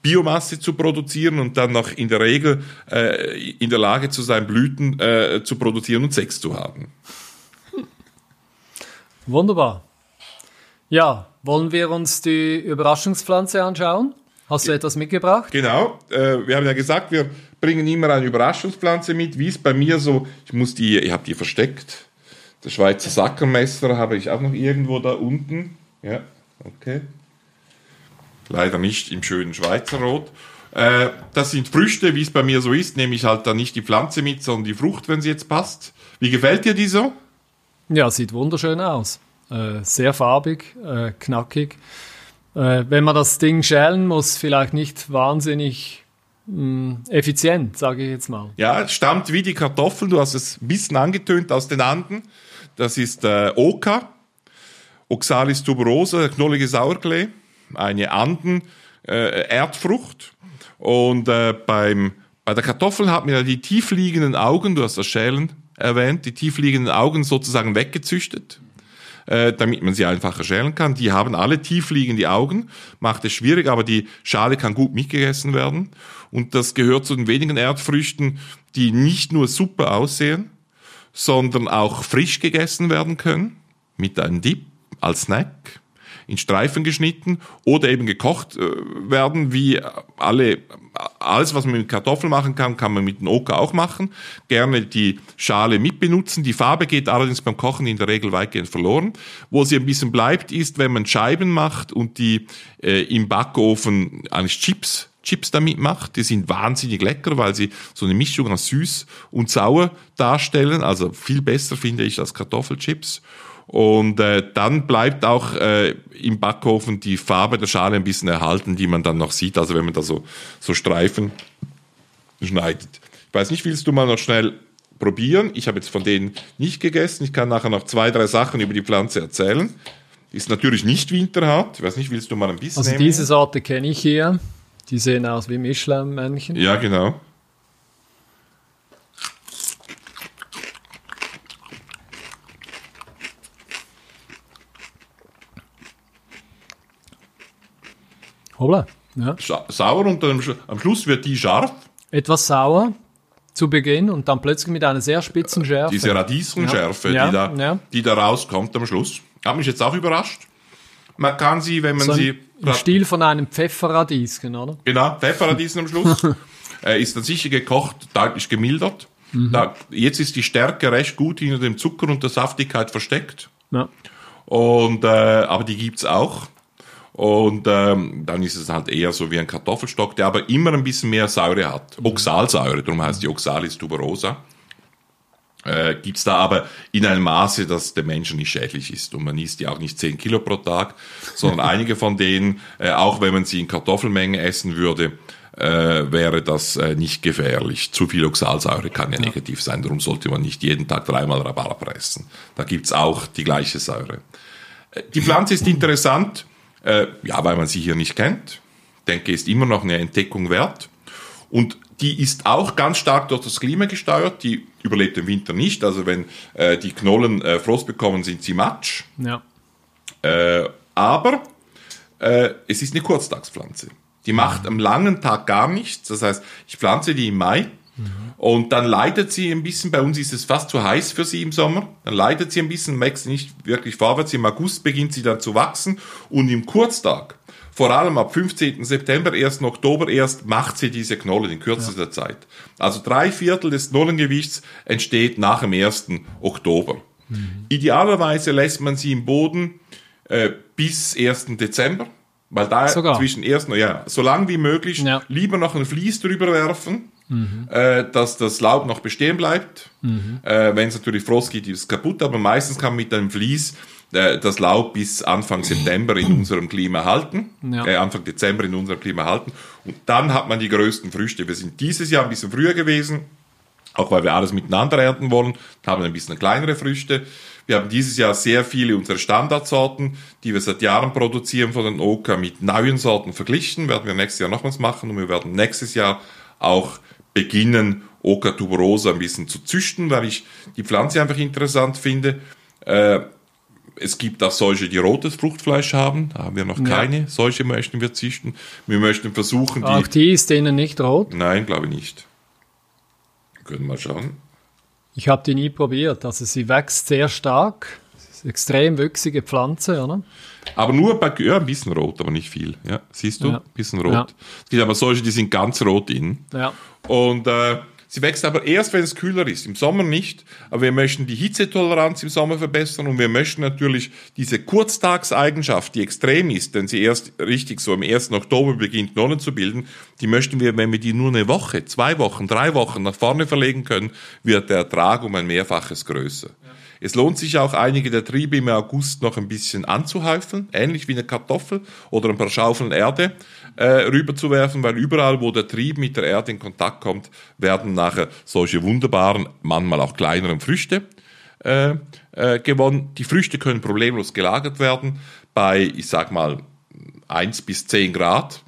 Speaker 2: Biomasse zu produzieren und dann noch in der Regel äh, in der Lage zu sein, Blüten äh, zu produzieren und Sex zu haben.
Speaker 1: Wunderbar. Ja, wollen wir uns die Überraschungspflanze anschauen? Hast du etwas mitgebracht?
Speaker 2: Genau. Äh, wir haben ja gesagt, wir bringen immer eine Überraschungspflanze mit. Wie ist bei mir so? Ich muss die, ich habe die versteckt. Das Schweizer Sackermesser habe ich auch noch irgendwo da unten. Ja, okay. Leider nicht im schönen Schweizer Rot. Äh, das sind Früchte, wie es bei mir so ist, nehme ich halt dann nicht die Pflanze mit, sondern die Frucht, wenn sie jetzt passt. Wie gefällt dir die so?
Speaker 1: Ja, sieht wunderschön aus. Äh, sehr farbig, äh, knackig. Wenn man das Ding schälen muss, vielleicht nicht wahnsinnig mh, hm, effizient, sage ich jetzt mal.
Speaker 2: Ja, stammt wie die Kartoffeln, du hast es ein bisschen angetönt aus den Anden. Das ist Oka, Oxalis tuberosa, knollige Sauerklee eine Anden-Erdfrucht. Äh, und äh, beim, bei der Kartoffel hat man ja die tiefliegenden Augen, du hast das Schälen erwähnt, die tiefliegenden Augen sozusagen weggezüchtet äh, damit man sie einfacher schälen kann. Die haben alle tiefliegende Augen, macht es schwierig, aber die Schale kann gut mitgegessen werden. Und das gehört zu den wenigen Erdfrüchten, die nicht nur super aussehen, sondern auch frisch gegessen werden können, mit einem Dip als Snack in Streifen geschnitten oder eben gekocht äh, werden, wie alle, alles, was man mit Kartoffeln machen kann, kann man mit dem Oka auch machen. Gerne die Schale mitbenutzen. Die Farbe geht allerdings beim Kochen in der Regel weitgehend verloren. Wo sie ein bisschen bleibt, ist, wenn man Scheiben macht und die äh, im Backofen eigentlich Chips Chips damit macht. Die sind wahnsinnig lecker, weil sie so eine Mischung aus süß und sauer darstellen. Also viel besser finde ich als Kartoffelchips. Und äh, dann bleibt auch äh, im Backofen die Farbe der Schale ein bisschen erhalten, die man dann noch sieht, also wenn man da so, so Streifen schneidet. Ich weiß nicht, willst du mal noch schnell probieren? Ich habe jetzt von denen nicht gegessen. Ich kann nachher noch zwei, drei Sachen über die Pflanze erzählen. Ist natürlich nicht winterhart. Ich weiß nicht, willst du mal ein bisschen
Speaker 1: Also
Speaker 2: nehmen?
Speaker 1: diese Sorte kenne ich hier. Die sehen aus wie Michelin-Männchen.
Speaker 2: Ja, genau.
Speaker 1: Hoppla. Ja.
Speaker 2: Sauer und dann am Schluss wird die scharf.
Speaker 1: Etwas sauer zu Beginn und dann plötzlich mit einer sehr spitzen Schärfe.
Speaker 2: Diese Radieschenschärfe,
Speaker 1: Ja.
Speaker 2: die, da,
Speaker 1: ja.
Speaker 2: die da rauskommt am Schluss. Hat mich jetzt auch überrascht. Man kann sie, wenn man
Speaker 1: so
Speaker 2: sie...
Speaker 1: im, Stil von einem Pfefferradiesken, oder?
Speaker 2: Genau, Pfefferradiesen am Schluss. (laughs) äh, ist dann sicher gekocht, deutlich gemildert. Da, jetzt ist die Stärke recht gut hinter dem Zucker und der Saftigkeit versteckt.
Speaker 1: Ja.
Speaker 2: Und, äh, aber die gibt's auch. Und ähm, dann ist es halt eher so wie ein Kartoffelstock, der aber immer ein bisschen mehr Säure hat. Oxalsäure, darum heißt die Oxalis tuberosa. Äh, gibt's da aber in einem Maße, dass der Menschen nicht schädlich ist. Und man isst die auch nicht 10 Kilo pro Tag, sondern (laughs) einige von denen, äh, auch wenn man sie in Kartoffelmenge essen würde, äh, wäre das äh, nicht gefährlich. Zu viel Oxalsäure kann ja, negativ sein, darum sollte man nicht jeden Tag dreimal Rhabarber essen. Da gibt's auch die gleiche Säure. Äh, Die Pflanze ist interessant, äh, ja, weil man sie hier nicht kennt. Ich denke, ist immer noch eine Entdeckung wert. Und die ist auch ganz stark durch das Klima gesteuert. Die überlebt im Winter nicht. Also wenn äh, die Knollen äh, Frost bekommen, sind sie matsch.
Speaker 1: ja.
Speaker 2: Äh, aber äh, es ist eine Kurztagspflanze. Die macht am langen Tag gar nichts. Das heißt, ich pflanze die im Mai und dann leidet sie ein bisschen. Bei uns ist es fast zu heiß für sie im Sommer. Dann leidet sie ein bisschen, wächst nicht wirklich vorwärts. Im August beginnt sie dann zu wachsen und im Kurztag, vor allem ab 15. September, 1. Oktober erst, macht sie diese Knollen in kürzester Zeit. Also drei Viertel des Knollengewichts entsteht nach dem 1. Oktober. Idealerweise lässt man sie im Boden äh, bis 1. Dezember, weil da
Speaker 1: Sogar.
Speaker 2: zwischen 1. ja, so lang wie möglich
Speaker 1: Ja.
Speaker 2: lieber noch ein Vlies drüber werfen, äh, dass das Laub noch bestehen bleibt. Äh, Wenn es natürlich Frost gibt, ist es kaputt, aber meistens kann man mit einem Vlies äh, das Laub bis Anfang September in unserem Klima halten, ja. äh, Anfang Dezember in unserem Klima halten. Und dann hat man die größten Früchte. Wir sind dieses Jahr ein bisschen früher gewesen, auch weil wir alles miteinander ernten wollen, haben ein bisschen kleinere Früchte. Wir haben dieses Jahr sehr viele unserer Standardsorten, die wir seit Jahren produzieren von den Oka, mit neuen Sorten verglichen. Werden wir nächstes Jahr nochmals machen und wir werden nächstes Jahr auch beginnen, Oka tuberosa ein bisschen zu züchten, weil ich die Pflanze einfach interessant finde. Äh, es gibt auch solche, die rotes Fruchtfleisch haben. Da haben wir noch ja. keine. Solche möchten wir züchten. Wir möchten versuchen,
Speaker 1: die. Auch die ist denen nicht rot?
Speaker 2: Nein, glaube ich nicht. Wir können mal schauen.
Speaker 1: Ich habe die nie probiert. Also sie wächst sehr stark. extrem wüchsige Pflanze, oder?
Speaker 2: Aber nur bei, ja, ein bisschen rot, aber nicht viel. Ja, siehst du? Ja. Ein bisschen rot. Ja. Es gibt aber solche, die sind ganz rot innen. Ja. Und äh, Sie wächst aber erst, wenn es kühler ist, im Sommer nicht. Aber wir möchten die Hitzetoleranz im Sommer verbessern und wir möchten natürlich diese Kurztagseigenschaft, die extrem ist, denn sie erst richtig so am 1. Oktober beginnt, Nonnen zu bilden, die möchten wir, wenn wir die nur eine Woche, zwei Wochen, drei Wochen nach vorne verlegen können, wird der Ertrag um ein Mehrfaches größer. Ja. Es lohnt sich auch, einige der Triebe im August noch ein bisschen anzuhäufeln, ähnlich wie eine Kartoffel oder ein paar Schaufeln Erde äh, rüberzuwerfen, weil überall, wo der Trieb mit der Erde in Kontakt kommt, werden nachher solche wunderbaren, manchmal auch kleineren Früchte äh, äh, gewonnen. Die Früchte können problemlos gelagert werden bei, ich sag mal, 1 bis 10 Grad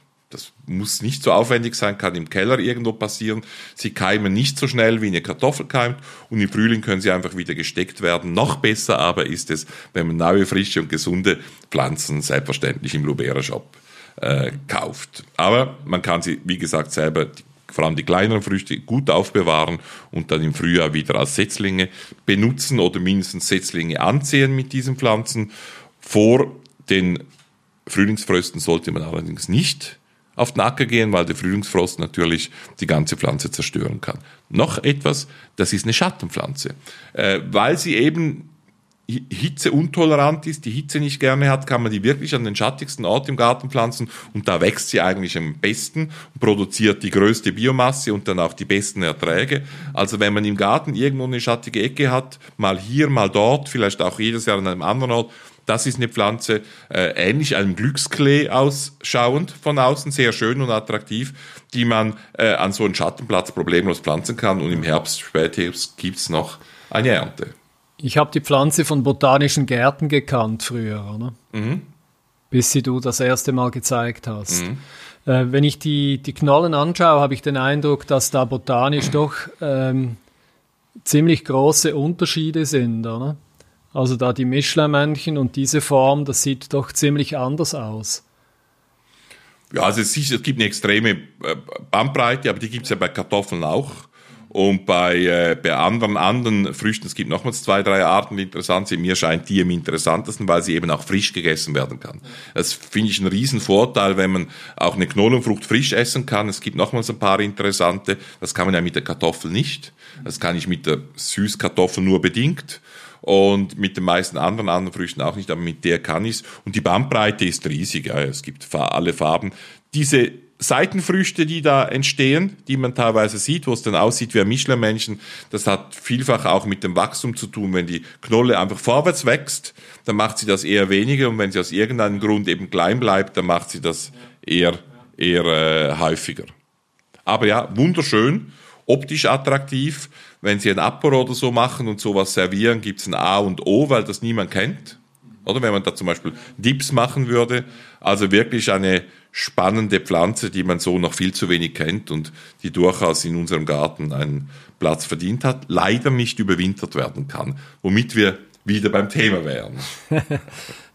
Speaker 2: muss nicht so aufwendig sein, kann im Keller irgendwo passieren. Sie keimen nicht so schnell wie eine Kartoffel keimt und im Frühling können sie einfach wieder gesteckt werden. Noch besser aber ist es, wenn man neue, frische und gesunde Pflanzen selbstverständlich im Lubera Shop äh, kauft. Aber man kann sie, wie gesagt, selber vor allem die kleineren Früchte gut aufbewahren und dann im Frühjahr wieder als Setzlinge benutzen oder mindestens Setzlinge anziehen mit diesen Pflanzen. Vor den Frühlingsfrösten sollte man allerdings nicht auf den Acker gehen, weil der Frühlingsfrost natürlich die ganze Pflanze zerstören kann. Noch etwas, das ist eine Schattenpflanze. Äh, weil sie eben Hitze untolerant ist, die Hitze nicht gerne hat, kann man die wirklich an den schattigsten Ort im Garten pflanzen und da wächst sie eigentlich am besten und produziert die größte Biomasse und dann auch die besten Erträge. Also wenn man im Garten irgendwo eine schattige Ecke hat, mal hier, mal dort, vielleicht auch jedes Jahr an einem anderen Ort, das ist eine Pflanze, äh, ähnlich einem Glücksklee ausschauend von außen, sehr schön und attraktiv, die man äh, an so einem Schattenplatz problemlos pflanzen kann. Und im Herbst, Spätherbst gibt's noch eine Ernte.
Speaker 1: Ich habe die Pflanze von botanischen Gärten gekannt früher, oder? Mhm. Bis sie du das erste Mal gezeigt hast. Mhm. Äh, wenn ich die, die Knollen anschaue, habe ich den Eindruck, dass da botanisch doch ähm, ziemlich große Unterschiede sind, oder? Also da die Michelin-Männchen und diese Form, das sieht doch ziemlich anders aus.
Speaker 2: Ja, also es, es gibt eine extreme äh, Bandbreite, aber die gibt es ja bei Kartoffeln auch. Und bei, äh, bei anderen, anderen Früchten, es gibt nochmals zwei, drei Arten, die interessant sind. Mir scheint die am interessantesten, weil sie eben auch frisch gegessen werden kann. Das finde ich einen riesen Vorteil, wenn man auch eine Knollenfrucht frisch essen kann. Es gibt nochmals ein paar interessante. Das kann man ja mit der Kartoffel nicht. Das kann ich mit der Süßkartoffel nur bedingt und mit den meisten anderen anderen Früchten auch nicht, aber mit der kann ich's. Und die Bandbreite ist riesig, ja, es gibt alle Farben. Diese Seitenfrüchte, die da entstehen, die man teilweise sieht, wo es dann aussieht wie ein Michelin-Männchen, das hat vielfach auch mit dem Wachstum zu tun. Wenn die Knolle einfach vorwärts wächst, dann macht sie das eher weniger und wenn sie aus irgendeinem Grund eben klein bleibt, dann macht sie das eher, eher äh, häufiger. Aber ja, wunderschön, optisch attraktiv wenn sie ein Apero oder so machen und sowas servieren, gibt es ein A und O, weil das niemand kennt. Oder wenn man da zum Beispiel Dips machen würde. Also wirklich eine spannende Pflanze, die man so noch viel zu wenig kennt und die durchaus in unserem Garten einen Platz verdient hat, leider nicht überwintert werden kann, womit wir wieder beim Thema wären. (laughs)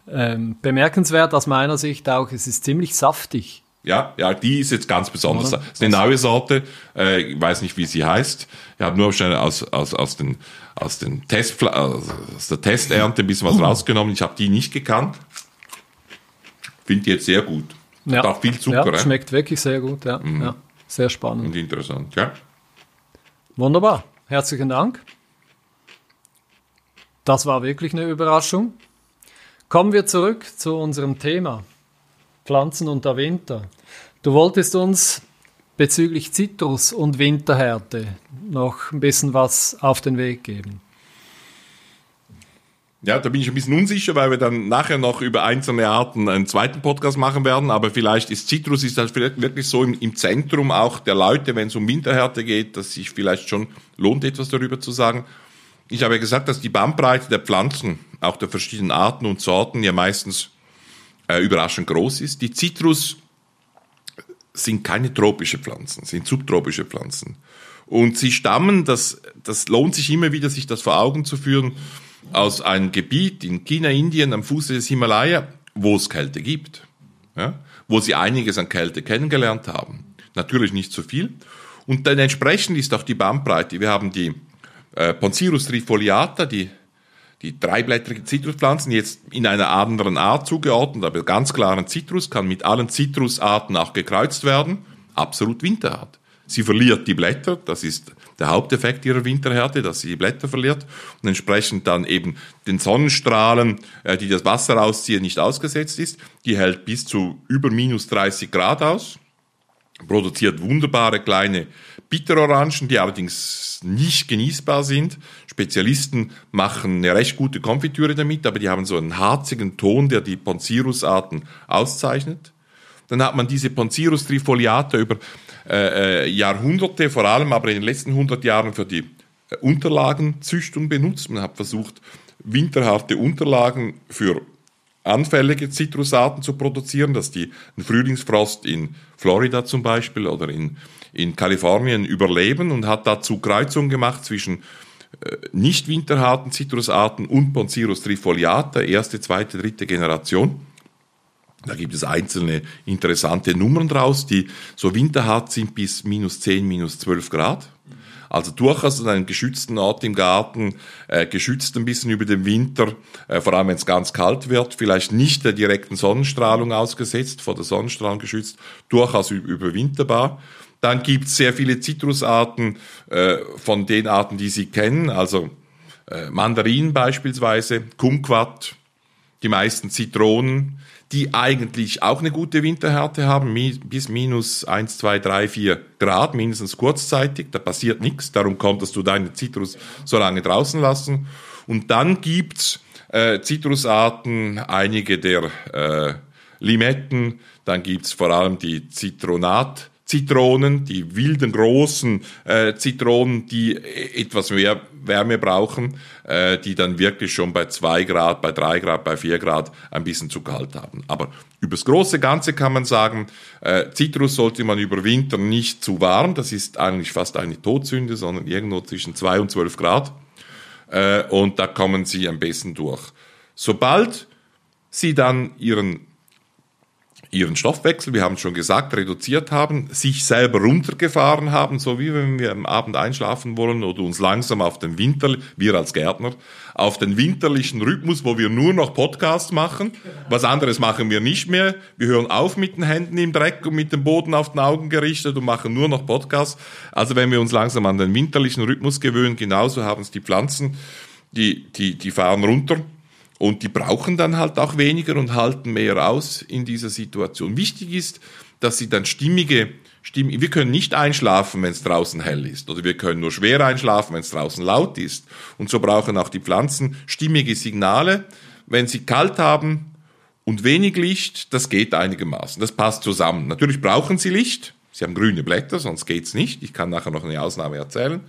Speaker 1: ähm, bemerkenswert aus meiner Sicht auch, es ist ziemlich saftig.
Speaker 2: Ja, ja, die ist jetzt ganz besonders. Das ist eine neue Sorte. Äh, ich weiß nicht, wie sie heißt. Ich habe nur schnell aus, aus, aus, den, aus, den Test, aus der Testernte ein bisschen was rausgenommen. Ich habe die nicht gekannt. Finde die jetzt sehr gut.
Speaker 1: Ja. Hat auch viel Zucker. Ja, schmeckt wirklich sehr gut. Ja. Mhm. ja. Sehr spannend.
Speaker 2: Und interessant, ja.
Speaker 1: Wunderbar. Herzlichen Dank. Das war wirklich eine Überraschung. Kommen wir zurück zu unserem Thema. Pflanzen und der Winter. Du wolltest uns bezüglich Zitrus und Winterhärte noch ein bisschen was auf den Weg geben.
Speaker 2: Ja, da bin ich ein bisschen unsicher, weil wir dann nachher noch über einzelne Arten einen zweiten Podcast machen werden. Aber vielleicht ist Citrus ist das wirklich so im, im Zentrum auch der Leute, wenn es um Winterhärte geht, dass sich vielleicht schon lohnt, etwas darüber zu sagen. Ich habe ja gesagt, dass die Bandbreite der Pflanzen, auch der verschiedenen Arten und Sorten, ja meistens äh, überraschend groß ist. Die Citrus sind keine tropische Pflanzen, sind subtropische Pflanzen. Und sie stammen, das, das lohnt sich immer wieder, sich das vor Augen zu führen, aus einem Gebiet in China, Indien, am Fuße des Himalaya, wo es Kälte gibt, ja, wo sie einiges an Kälte kennengelernt haben. Natürlich nicht so viel. Und dann entsprechend ist auch die Bandbreite. Wir haben die äh, Poncirus trifoliata, die, die dreiblättrigen Zitruspflanzen, jetzt in einer anderen Art zugeordnet, aber ganz klaren Zitrus, kann mit allen Zitrusarten auch gekreuzt werden. Absolut winterhart. Sie verliert die Blätter, das ist der Haupteffekt ihrer Winterhärte, dass sie die Blätter verliert und entsprechend dann eben den Sonnenstrahlen, äh, die das Wasser ausziehen, nicht ausgesetzt ist. Die hält bis zu über minus 30 Grad aus, produziert wunderbare kleine Bitterorangen, die allerdings nicht genießbar sind. Spezialisten machen eine recht gute Konfitüre damit, aber die haben so einen harzigen Ton, der die Poncirus-Arten auszeichnet. Dann hat man diese Poncirus trifoliata über äh, äh, Jahrhunderte, vor allem aber in den letzten 100 Jahren für die äh, Unterlagenzüchtung benutzt. Man hat versucht, winterharte Unterlagen für anfällige Zitrusarten zu produzieren, dass die einen Frühlingsfrost in Florida zum Beispiel oder in, in Kalifornien überleben und hat dazu Kreuzungen gemacht zwischen äh, nicht winterharten Zitrusarten und Poncirus trifoliata, erste, zweite, dritte Generation. Da gibt es einzelne interessante Nummern draus, die so winterhart sind bis minus 10, minus 12 Grad. Also durchaus an einem geschützten Ort im Garten, äh, geschützt ein bisschen über den Winter, äh, vor allem wenn es ganz kalt wird, vielleicht nicht der direkten Sonnenstrahlung ausgesetzt, vor der Sonnenstrahlung geschützt, durchaus überwinterbar. Dann gibt es sehr viele Zitrusarten äh, von den Arten, die Sie kennen, also äh, Mandarinen beispielsweise, Kumquat, die meisten Zitronen, die eigentlich auch eine gute Winterhärte haben, bis minus 1, 2, 3, 4 Grad, mindestens kurzzeitig. Da passiert nichts, darum konntest du deine Zitrus so lange draußen lassen. Und dann gibt's äh, Zitrusarten, einige der äh, Limetten, dann gibt's vor allem die Zitronat. Zitronen, die wilden großen äh, Zitronen, die etwas mehr Wärme brauchen, äh, die dann wirklich schon bei zwei Grad, bei drei Grad, bei vier Grad ein bisschen zu kalt haben. Aber übers große Ganze kann man sagen, äh, Zitrus sollte man überwintern nicht zu warm, das ist eigentlich fast eine Todsünde, sondern irgendwo zwischen zwei und zwölf Grad. Äh, und da kommen sie am besten durch. Sobald sie dann ihren ihren Stoffwechsel, wir haben schon gesagt, reduziert haben, sich selber runtergefahren haben, so wie wenn wir am Abend einschlafen wollen oder uns langsam auf den Winter, wir als Gärtner, auf den winterlichen Rhythmus, wo wir nur noch Podcasts machen. Was anderes machen wir nicht mehr. Wir hören auf mit den Händen im Dreck und mit dem Boden auf den Augen gerichtet und machen nur noch Podcasts. Also wenn wir uns langsam an den winterlichen Rhythmus gewöhnen, genauso haben es die Pflanzen, die, die, die fahren runter und die brauchen dann halt auch weniger und halten mehr aus in dieser Situation. Wichtig ist, dass sie dann stimmige, stimmige wir können nicht einschlafen, wenn es draußen hell ist. Oder wir können nur schwer einschlafen, wenn es draußen laut ist. Und so brauchen auch die Pflanzen stimmige Signale. Wenn sie kalt haben und wenig Licht, das geht einigermaßen. Das passt zusammen. Natürlich brauchen sie Licht. Sie haben grüne Blätter, sonst geht's nicht. Ich kann nachher noch eine Ausnahme erzählen.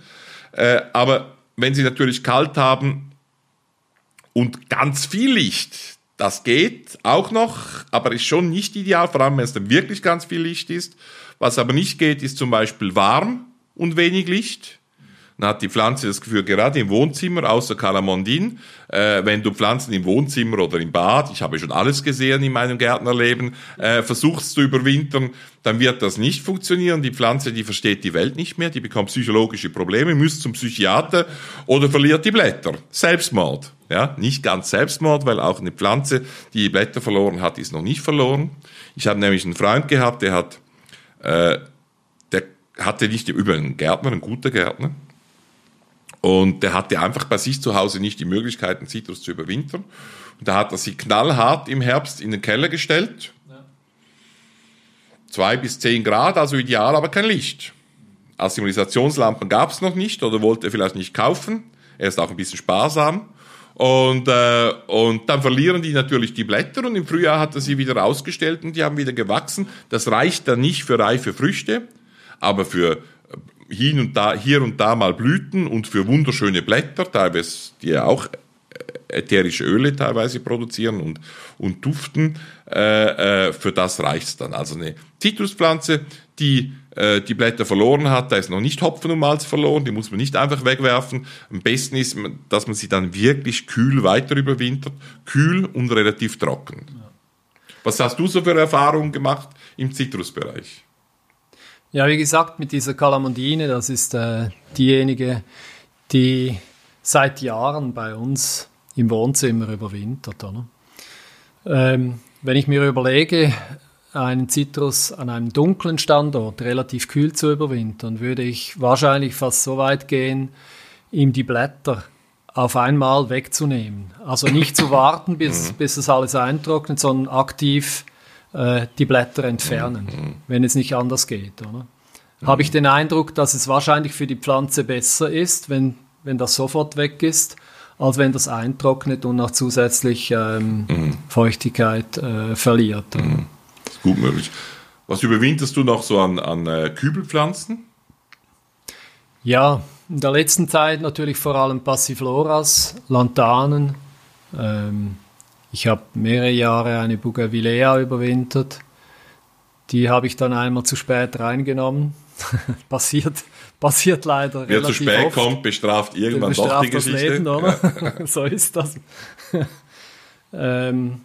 Speaker 2: Äh, aber wenn sie natürlich kalt haben, und ganz viel Licht, das geht auch noch, aber ist schon nicht ideal, vor allem wenn es dann wirklich ganz viel Licht ist. Was aber nicht geht, ist zum Beispiel warm und wenig Licht. Dann hat die Pflanze das Gefühl, gerade im Wohnzimmer, außer Calamondin, äh, wenn du Pflanzen im Wohnzimmer oder im Bad, ich habe schon alles gesehen in meinem Gärtnerleben, äh, versuchst zu überwintern, dann wird das nicht funktionieren. Die Pflanze, die versteht die Welt nicht mehr, die bekommt psychologische Probleme, müsst zum Psychiater oder verliert die Blätter. Selbstmord. Ja, nicht ganz Selbstmord, weil auch eine Pflanze, die Blätter verloren hat, ist noch nicht verloren. Ich habe nämlich einen Freund gehabt, der hat, äh, der hatte nicht über einen Gärtner, einen guter Gärtner, und der hatte einfach bei sich zu Hause nicht die Möglichkeit, einen Zitrus zu überwintern. Und da hat er sie knallhart im Herbst in den Keller gestellt. Ja. Zwei bis zehn Grad, also ideal, aber kein Licht. Assimilationslampen gab es noch nicht oder wollte er vielleicht nicht kaufen. Er ist auch ein bisschen sparsam. Und, äh, und dann verlieren die natürlich die Blätter und im Frühjahr hat er sie wieder ausgestellt und die haben wieder gewachsen. Das reicht dann nicht für reife Früchte, aber für hin und da, hier und da mal Blüten und für wunderschöne Blätter, teilweise die ja auch äh, ätherische Öle teilweise produzieren und, und duften, äh, äh, für das reicht's dann. Also eine Zitruspflanze, die äh, die Blätter verloren hat, da ist noch nicht Hopfen und Malz verloren, die muss man nicht einfach wegwerfen. Am besten ist, dass man sie dann wirklich kühl weiter überwintert, kühl und relativ trocken. Was hast du so für Erfahrungen gemacht im Zitrusbereich?
Speaker 1: Ja, wie gesagt, mit dieser Kalamondine, das ist äh, diejenige, die seit Jahren bei uns im Wohnzimmer überwintert. Oder? Ähm, wenn ich mir überlege, einen Zitrus an einem dunklen Standort relativ kühl zu überwintern, würde ich wahrscheinlich fast so weit gehen, ihm die Blätter auf einmal wegzunehmen. Also nicht zu warten, bis, mhm. bis es alles eintrocknet, sondern aktiv äh, die Blätter entfernen, mhm. wenn es nicht anders geht. Oder? Habe ich den Eindruck, dass es wahrscheinlich für die Pflanze besser ist, wenn, wenn das sofort weg ist, als wenn das eintrocknet und noch zusätzlich ähm, mhm. Feuchtigkeit äh, verliert. Mhm
Speaker 2: gut möglich. Was überwinterst du noch so an, an äh, Kübelpflanzen?
Speaker 1: Ja, in der letzten Zeit natürlich vor allem Passifloras, Lantanen. Ähm, ich habe mehrere Jahre eine Bougainvillea überwintert. Die habe ich dann einmal zu spät reingenommen. (laughs) passiert, passiert leider
Speaker 2: Wer zu spät oft. kommt, bestraft irgendwann bestraft doch die Geschichte. Leben,
Speaker 1: oder? (laughs) (laughs) So ist das. ähm,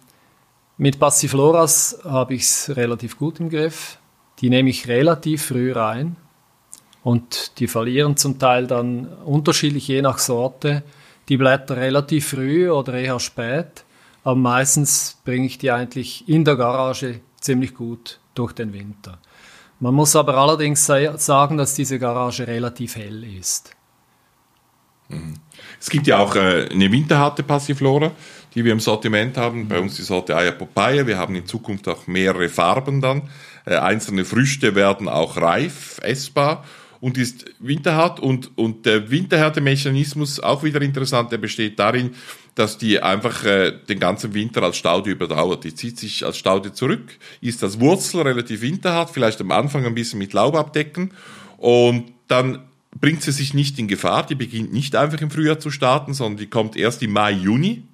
Speaker 1: mit Passifloras habe ich es relativ gut im Griff. Die nehme ich relativ früh rein und die verlieren zum Teil dann unterschiedlich je nach Sorte die Blätter relativ früh oder eher spät. Aber meistens bringe ich die eigentlich in der Garage ziemlich gut durch den Winter. Man muss aber allerdings sagen, dass diese Garage relativ hell ist.
Speaker 2: Es gibt ja auch äh, eine winterharte Passiflora die wir im Sortiment haben. Bei uns die Sorte Aya Papaya. Wir haben in Zukunft auch mehrere Farben dann. Äh, einzelne Früchte werden auch reif, essbar und ist winterhart und, und der Winterhärtemechanismus auch wieder interessant, der besteht darin, dass die einfach äh, den ganzen Winter als Staude überdauert. Die zieht sich als Staude zurück, ist als Wurzel relativ winterhart, vielleicht am Anfang ein bisschen mit Laub abdecken und dann bringt sie sich nicht in Gefahr. Die beginnt nicht einfach im Frühjahr zu starten, sondern die kommt erst im Mai, Juni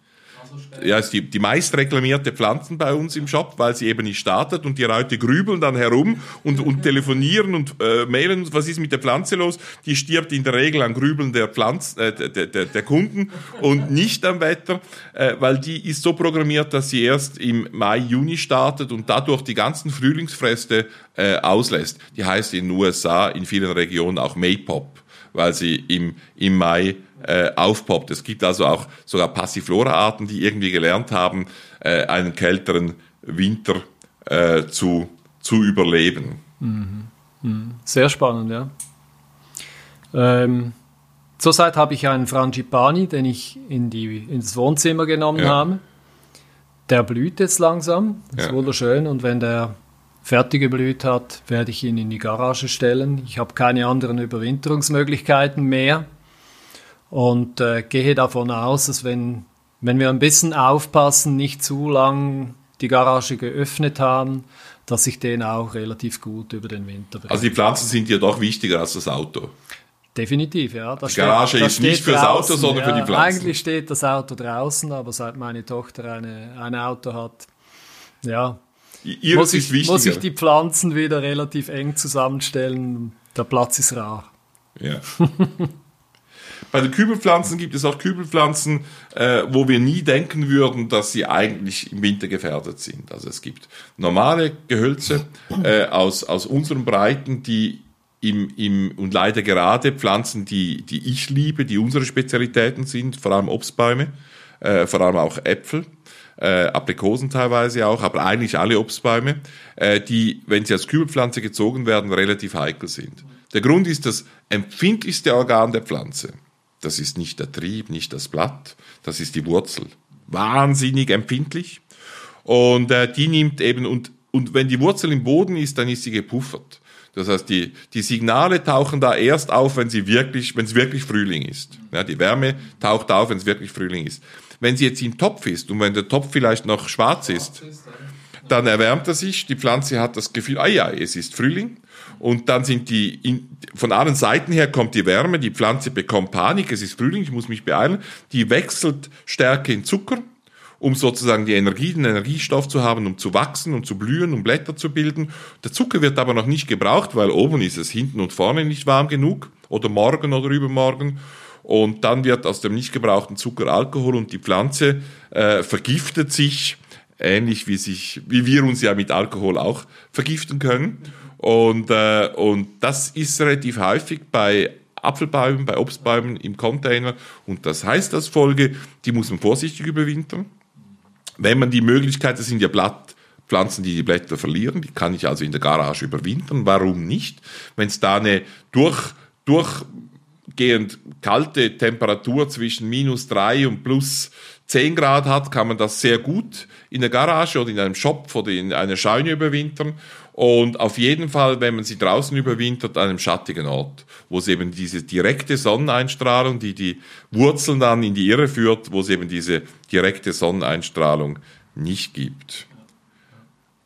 Speaker 2: ja, ist die, die meist reklamierte Pflanzen bei uns im Shop, weil sie eben nicht startet und die Leute grübeln dann herum und, und telefonieren und äh, mailen, was ist mit der Pflanze los? Die stirbt in der Regel an Grübeln der, Pflanz, äh, der, der, der Kunden und nicht am Wetter, äh, weil die ist so programmiert, dass sie erst im Mai, Juni startet und dadurch die ganzen Frühlingsfreste äh, auslässt. Die heißt in den USA in vielen Regionen auch Maypop, weil sie im, im Mai äh, aufpoppt. Es gibt also auch sogar Passiflora-Arten, die irgendwie gelernt haben, äh, einen kälteren Winter äh, zu, zu überleben.
Speaker 1: Mhm. Mhm. Sehr spannend, ja. Ähm, zurzeit habe ich einen Frangipani, den ich in die, ins Wohnzimmer genommen ja. habe. Der blüht jetzt langsam, das ist ja. wunderschön. Und wenn der fertig geblüht hat, werde ich ihn in die Garage stellen. Ich habe keine anderen Überwinterungsmöglichkeiten mehr und äh, gehe davon aus, dass wenn, wenn wir ein bisschen aufpassen, nicht zu lang die Garage geöffnet haben, dass ich den auch relativ gut über den Winter
Speaker 2: bekomme. Also die Pflanzen sind ja doch wichtiger als das Auto.
Speaker 1: Definitiv, ja.
Speaker 2: Das die Garage steht, ist nicht fürs
Speaker 1: draußen,
Speaker 2: Auto, sondern
Speaker 1: ja,
Speaker 2: für die Pflanzen.
Speaker 1: Eigentlich steht das Auto draußen, aber seit meine Tochter eine, ein Auto hat, ja,
Speaker 2: Ihr muss, ich,
Speaker 1: muss ich die Pflanzen wieder relativ eng zusammenstellen. Der Platz ist rar.
Speaker 2: Ja. (laughs) Bei den Kübelpflanzen gibt es auch Kübelpflanzen, äh, wo wir nie denken würden, dass sie eigentlich im Winter gefährdet sind. Also es gibt normale Gehölze äh, aus, aus unseren Breiten, die im, im, und leider gerade Pflanzen, die, die ich liebe, die unsere Spezialitäten sind, vor allem Obstbäume, äh, vor allem auch Äpfel. Äh, Aprikosen teilweise auch, aber eigentlich alle Obstbäume, äh, die, wenn sie als Kübelpflanze gezogen werden, relativ heikel sind. Der Grund ist das empfindlichste Organ der Pflanze. Das ist nicht der Trieb, nicht das Blatt, das ist die Wurzel. Wahnsinnig empfindlich. Und äh, die nimmt eben, und, und wenn die Wurzel im Boden ist, dann ist sie gepuffert. Das heißt, die, die Signale tauchen da erst auf, wenn sie wirklich, wenn es wirklich Frühling ist. Ja, die Wärme taucht auf, wenn es wirklich Frühling ist. Wenn sie jetzt im Topf ist und wenn der Topf vielleicht noch schwarz ist, dann erwärmt er sich, die Pflanze hat das Gefühl, ah ja, es ist Frühling. Und dann sind die, in, von allen Seiten her kommt die Wärme, die Pflanze bekommt Panik, es ist Frühling, ich muss mich beeilen. Die wechselt Stärke in Zucker, um sozusagen die Energie, den Energiestoff zu haben, um zu wachsen und zu blühen, um Blätter zu bilden. Der Zucker wird aber noch nicht gebraucht, weil oben ist es hinten und vorne nicht warm genug oder morgen oder übermorgen. Und dann wird aus dem nicht gebrauchten Zucker Alkohol und die Pflanze äh, vergiftet sich, ähnlich wie, sich, wie wir uns ja mit Alkohol auch vergiften können. Und, äh, und das ist relativ häufig bei Apfelbäumen, bei Obstbäumen im Container. Und das heißt als Folge, die muss man vorsichtig überwintern. Wenn man die Möglichkeit, das sind ja Blattpflanzen, die die Blätter verlieren, die kann ich also in der Garage überwintern. Warum nicht? Wenn es da eine durch, durchgehend kalte Temperatur zwischen minus drei und plus 10 Grad hat, kann man das sehr gut in der Garage oder in einem Shop oder in einer Scheune überwintern. Und auf jeden Fall, wenn man sie draußen überwintert, an einem schattigen Ort, wo es eben diese direkte Sonneneinstrahlung, die die Wurzeln dann in die Irre führt, wo es eben diese direkte Sonneneinstrahlung nicht gibt.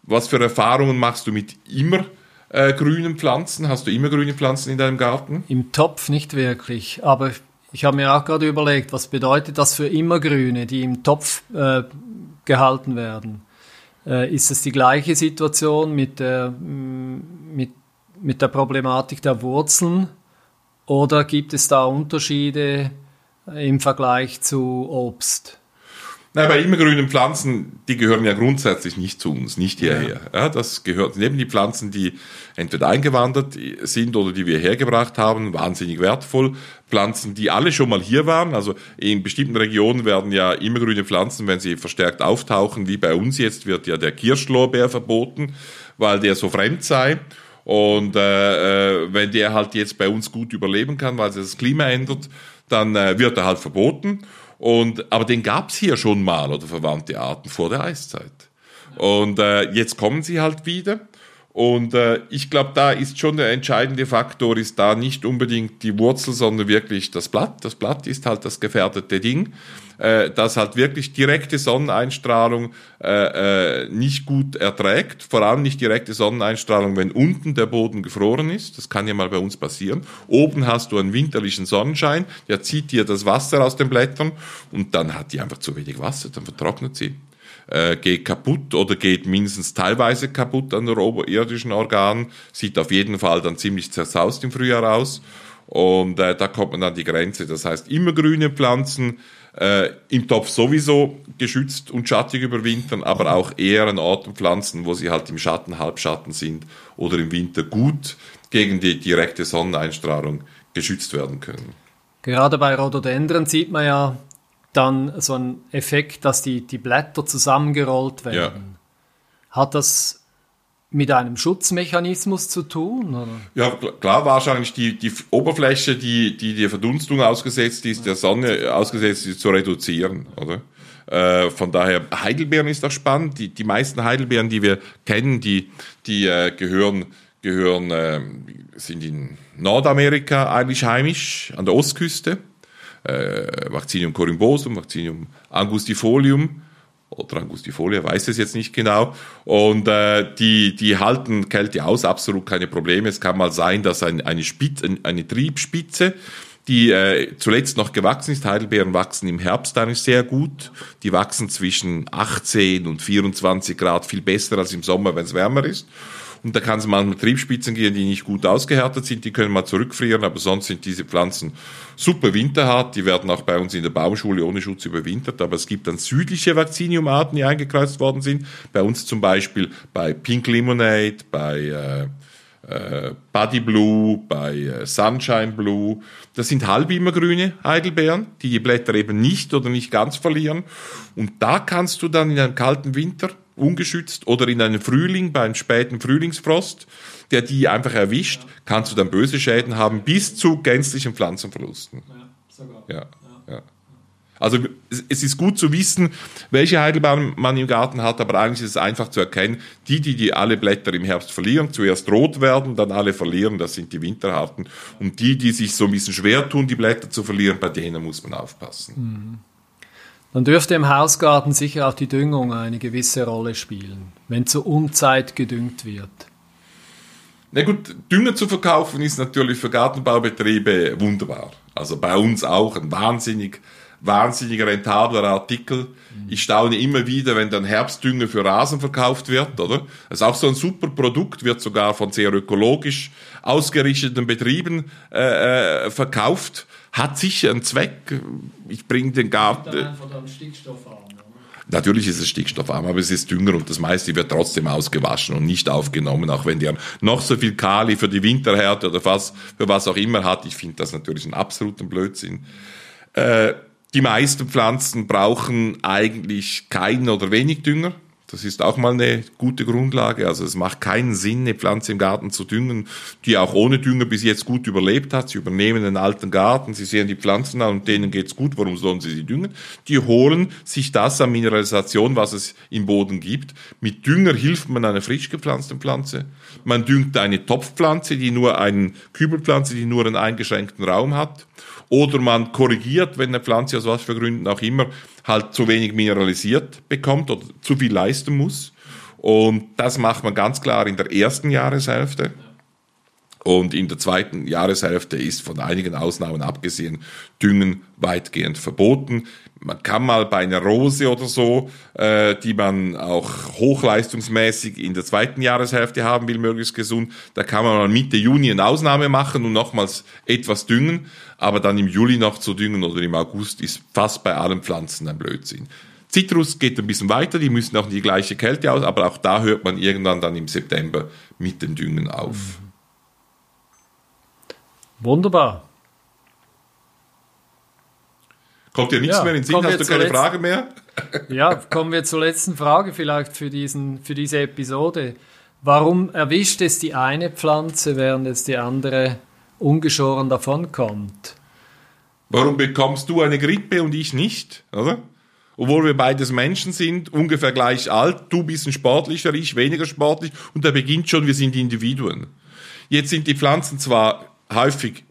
Speaker 2: Was für Erfahrungen machst du mit immer äh, grünen Pflanzen? Hast du immer grüne Pflanzen in deinem Garten?
Speaker 1: Im Topf nicht wirklich, aber ich habe mir auch gerade überlegt, was bedeutet das für Immergrüne, die im Topf äh, gehalten werden? Äh, ist es die gleiche Situation mit der, mm, mit, mit der Problematik der Wurzeln oder gibt es da Unterschiede im Vergleich zu Obst?
Speaker 2: Nein, bei immergrünen Pflanzen, die gehören ja grundsätzlich nicht zu uns, nicht hierher. Ja. ja. das gehört neben die Pflanzen, die entweder eingewandert sind oder die wir hergebracht haben, wahnsinnig wertvoll. Pflanzen, die alle schon mal hier waren. Also in bestimmten Regionen werden ja immergrüne Pflanzen, wenn sie verstärkt auftauchen, wie bei uns jetzt, wird ja der Kirschlorbeer verboten, weil der so fremd sei. Und äh, äh wenn der halt jetzt bei uns gut überleben kann, weil sich das Klima ändert, dann äh, wird er halt verboten. Und, aber den gab's hier schon mal oder verwandte Arten vor der Eiszeit. Und äh, jetzt kommen sie halt wieder. Und äh, ich glaube, da ist schon der entscheidende Faktor, ist da nicht unbedingt die Wurzel, sondern wirklich das Blatt. Das Blatt ist halt das gefährdete Ding, äh, das halt wirklich direkte Sonneneinstrahlung äh, äh, nicht gut erträgt. Vor allem nicht direkte Sonneneinstrahlung, wenn unten der Boden gefroren ist. Das kann ja mal bei uns passieren. Oben hast du einen winterlichen Sonnenschein, der zieht dir das Wasser aus den Blättern und dann hat die einfach zu wenig Wasser, dann vertrocknet sie äh, geht kaputt oder geht mindestens teilweise kaputt an der oberirdischen Organen, sieht auf jeden Fall dann ziemlich zersaust im Frühjahr aus. Und äh, da kommt man an die Grenze. Das heißt, immer grüne Pflanzen, äh, im Topf sowieso geschützt und schattig überwintern, aber auch eher an Orten pflanzen, wo sie halt im Schatten, Halbschatten sind oder im Winter gut gegen die direkte Sonneneinstrahlung geschützt werden können.
Speaker 1: Gerade bei Rhododendren sieht man ja dann so ein Effekt, dass die, die Blätter zusammengerollt werden. Ja. Hat das mit einem Schutzmechanismus zu tun? Oder?
Speaker 2: Ja, klar, wahrscheinlich die, die Oberfläche, die, die der Verdunstung ausgesetzt ist, der Sonne ausgesetzt ist, zu reduzieren, oder? Äh, von daher, Heidelbeeren ist auch spannend. Die, die meisten Heidelbeeren, die wir kennen, die, die äh, gehören, gehören äh, sind in Nordamerika eigentlich heimisch, an der Ostküste äh, Vaccinium corymbosum, Vaccinium angustifolium oder Angustifolia, weiß es jetzt nicht genau. Und äh, die, die halten Kälte aus, absolut keine Probleme. Es kann mal sein, dass ein, eine, Spitze, eine Triebspitze, die äh, zuletzt noch gewachsen ist, Heidelbeeren wachsen im Herbst eigentlich sehr gut. Die wachsen zwischen 18 und 24 Grad viel besser als im Sommer, wenn es wärmer ist. Und da kann es manchmal Triebspitzen gehen, die nicht gut ausgehärtet sind, die können mal zurückfrieren, aber sonst sind diese Pflanzen super winterhart. Die werden auch bei uns in der Baumschule ohne Schutz überwintert, aber es gibt dann südliche Vacciniumarten, die eingekreuzt worden sind. Bei uns zum Beispiel bei Pink Lemonade, bei äh, äh, Buddy Blue, bei äh, Sunshine Blue. Das sind halbimmergrüne Heidelbeeren, die die Blätter eben nicht oder nicht ganz verlieren. Und da kannst du dann in einem kalten Winter ungeschützt oder in einem Frühling, beim späten Frühlingsfrost, der die einfach erwischt, kannst du dann böse Schäden haben bis zu gänzlichen Pflanzenverlusten. Ja, sogar. Ja, ja. Also es ist gut zu wissen, welche Heidelbeeren man im Garten hat, aber eigentlich ist es einfach zu erkennen, die, die, die alle Blätter im Herbst verlieren, zuerst rot werden, dann alle verlieren, das sind die Winterharten. Und die, die sich so ein bisschen schwer tun, die Blätter zu verlieren, bei denen muss man aufpassen.
Speaker 1: Mhm. Dann dürfte im Hausgarten sicher auch die Düngung eine gewisse Rolle spielen, wenn zur Unzeit gedüngt wird.
Speaker 2: Na gut, Dünger zu verkaufen ist natürlich für Gartenbaubetriebe wunderbar. Also bei uns auch ein wahnsinnig wahnsinnig rentabler Artikel. Ich staune immer wieder, wenn dann Herbstdünger für Rasen verkauft wird, oder? Das ist auch so ein super Produkt, wird sogar von sehr ökologisch ausgerichteten Betrieben äh, äh verkauft. Hat sicher einen Zweck. Ich bringe den Garten. Natürlich ist es stickstoffarm, aber es ist Dünger und das meiste wird trotzdem ausgewaschen und nicht aufgenommen, auch wenn der noch so viel Kali für die Winterhärte oder was, für was auch immer hat. Ich finde das natürlich einen absoluten Blödsinn. Äh, die meisten Pflanzen brauchen eigentlich keinen oder wenig Dünger. Das ist auch mal eine gute Grundlage. Also es macht keinen Sinn, eine Pflanze im Garten zu düngen, die auch ohne Dünger bis jetzt gut überlebt hat. Sie übernehmen einen alten Garten, sie sehen die Pflanzen an und denen geht's gut. Warum sollen sie sie düngen? Die holen sich das an Mineralisation, was es im Boden gibt. Mit Dünger hilft man einer frisch gepflanzten Pflanze. Man düngt eine Topfpflanze, die nur einen Kübelpflanze, die nur einen eingeschränkten Raum hat oder man korrigiert, wenn eine Pflanze aus was für Gründen auch immer halt zu wenig mineralisiert bekommt oder zu viel leisten muss. Und das macht man ganz klar in der ersten Jahreshälfte. Und in der zweiten Jahreshälfte ist von einigen Ausnahmen abgesehen Düngen weitgehend verboten. Man kann mal bei einer Rose oder so, äh, die man auch hochleistungsmäßig in der zweiten Jahreshälfte haben will, möglichst gesund, da kann man mal Mitte Juni eine Ausnahme machen und nochmals etwas düngen, aber dann im Juli noch zu düngen oder im August ist fast bei allen Pflanzen ein Blödsinn. Zitrus geht ein bisschen weiter, die müssen auch die gleiche Kälte aus, aber auch da hört man irgendwann dann im September mit dem Düngen auf.
Speaker 1: Wunderbar.
Speaker 2: Kommt dir nichts ja, mehr in den Sinn? Hast du keine Frage mehr?
Speaker 1: ja, kommen wir zur letzten Frage vielleicht für, diesen, für diese Episode. Warum erwischt es die eine Pflanze, während es die andere ungeschoren davonkommt?
Speaker 2: Warum bekommst du eine Grippe und ich nicht, oder? Obwohl wir beides Menschen sind, ungefähr gleich alt, du bist ein sportlicher, ich weniger sportlich und da beginnt schon, wir sind Individuen. Jetzt sind die Pflanzen zwar häufig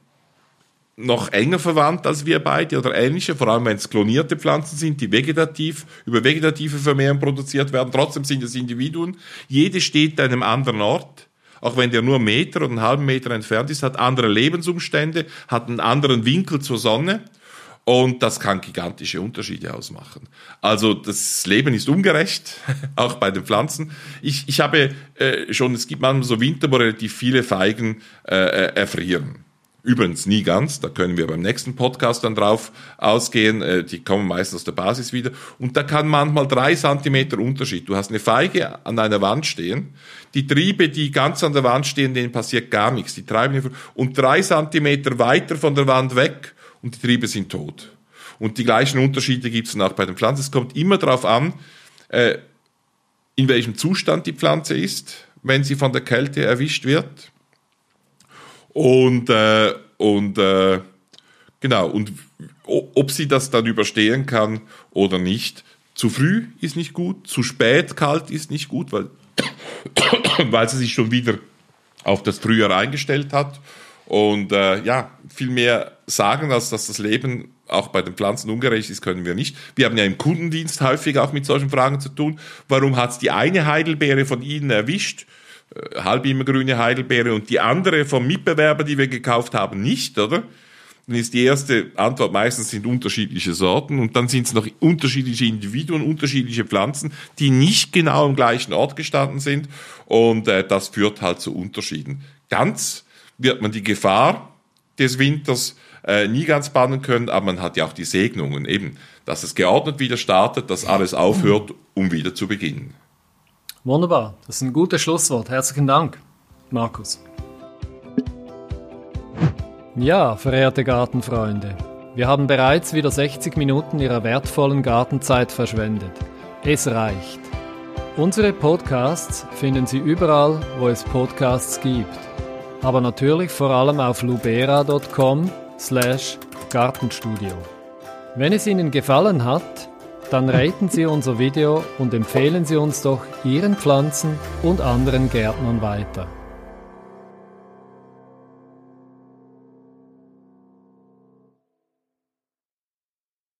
Speaker 2: noch enger verwandt als wir beide oder ähnliche, vor allem wenn es klonierte Pflanzen sind, die vegetativ, über vegetative Vermehrung produziert werden. Trotzdem sind es Individuen. Jede steht an einem anderen Ort. Auch wenn der nur einen Meter oder einen halben Meter entfernt ist, hat andere Lebensumstände, hat einen anderen Winkel zur Sonne. Und das kann gigantische Unterschiede ausmachen. Also das Leben ist ungerecht, (laughs) auch bei den Pflanzen. Ich, ich habe äh, schon, es gibt manchmal so Winter, wo relativ viele Feigen äh, äh erfrieren. Übrigens nie ganz, da können wir beim nächsten Podcast dann drauf ausgehen, äh, die kommen meistens aus der Basis wieder. Und da kann manchmal drei Zentimeter Unterschied. Du hast eine Feige an einer Wand stehen, die Triebe, die ganz an der Wand stehen, denen passiert gar nichts, die treiben. Und drei Zentimeter weiter von der Wand weg und die Triebe sind tot. Und die gleichen Unterschiede gibt es dann auch bei den Pflanzen. Es kommt immer darauf an, äh, in welchem Zustand die Pflanze ist, wenn sie von der Kälte erwischt wird und, äh, und äh, genau, und ob sie das dann überstehen kann oder nicht. Zu früh ist nicht gut, zu spät kalt ist nicht gut, weil, (coughs) weil sie sich schon wieder auf das Frühjahr eingestellt hat. Und äh, ja, viel mehr sagen, als dass das Leben auch bei den Pflanzen ungerecht ist, können wir nicht. Wir haben ja im Kundendienst häufig auch mit solchen Fragen zu tun. Warum hat es die eine Heidelbeere von Ihnen erwischt? Äh, halbimmergrüne Heidelbeere und die andere vom Mitbewerber, die wir gekauft haben, nicht, oder? Dann ist die erste Antwort meistens sind unterschiedliche Sorten und dann sind es noch unterschiedliche Individuen, unterschiedliche Pflanzen, die nicht genau am gleichen Ort gestanden sind und äh, das führt halt zu Unterschieden. Ganz wird man die Gefahr des Winters äh, nie ganz bannen können, aber man hat ja auch die Segnungen eben, dass es geordnet wieder startet, dass alles aufhört, um wieder zu beginnen.
Speaker 1: Wunderbar, das ist ein gutes Schlusswort. Herzlichen Dank, Markus. Ja, verehrte Gartenfreunde, wir haben bereits wieder 60 Minuten Ihrer wertvollen Gartenzeit verschwendet. Es reicht. Unsere Podcasts finden Sie überall, wo es Podcasts gibt. Aber natürlich vor allem auf lubera.com slash Gartenstudio. Wenn es Ihnen gefallen hat, dann raten Sie unser Video und empfehlen Sie uns doch Ihren Pflanzen und anderen Gärtnern weiter.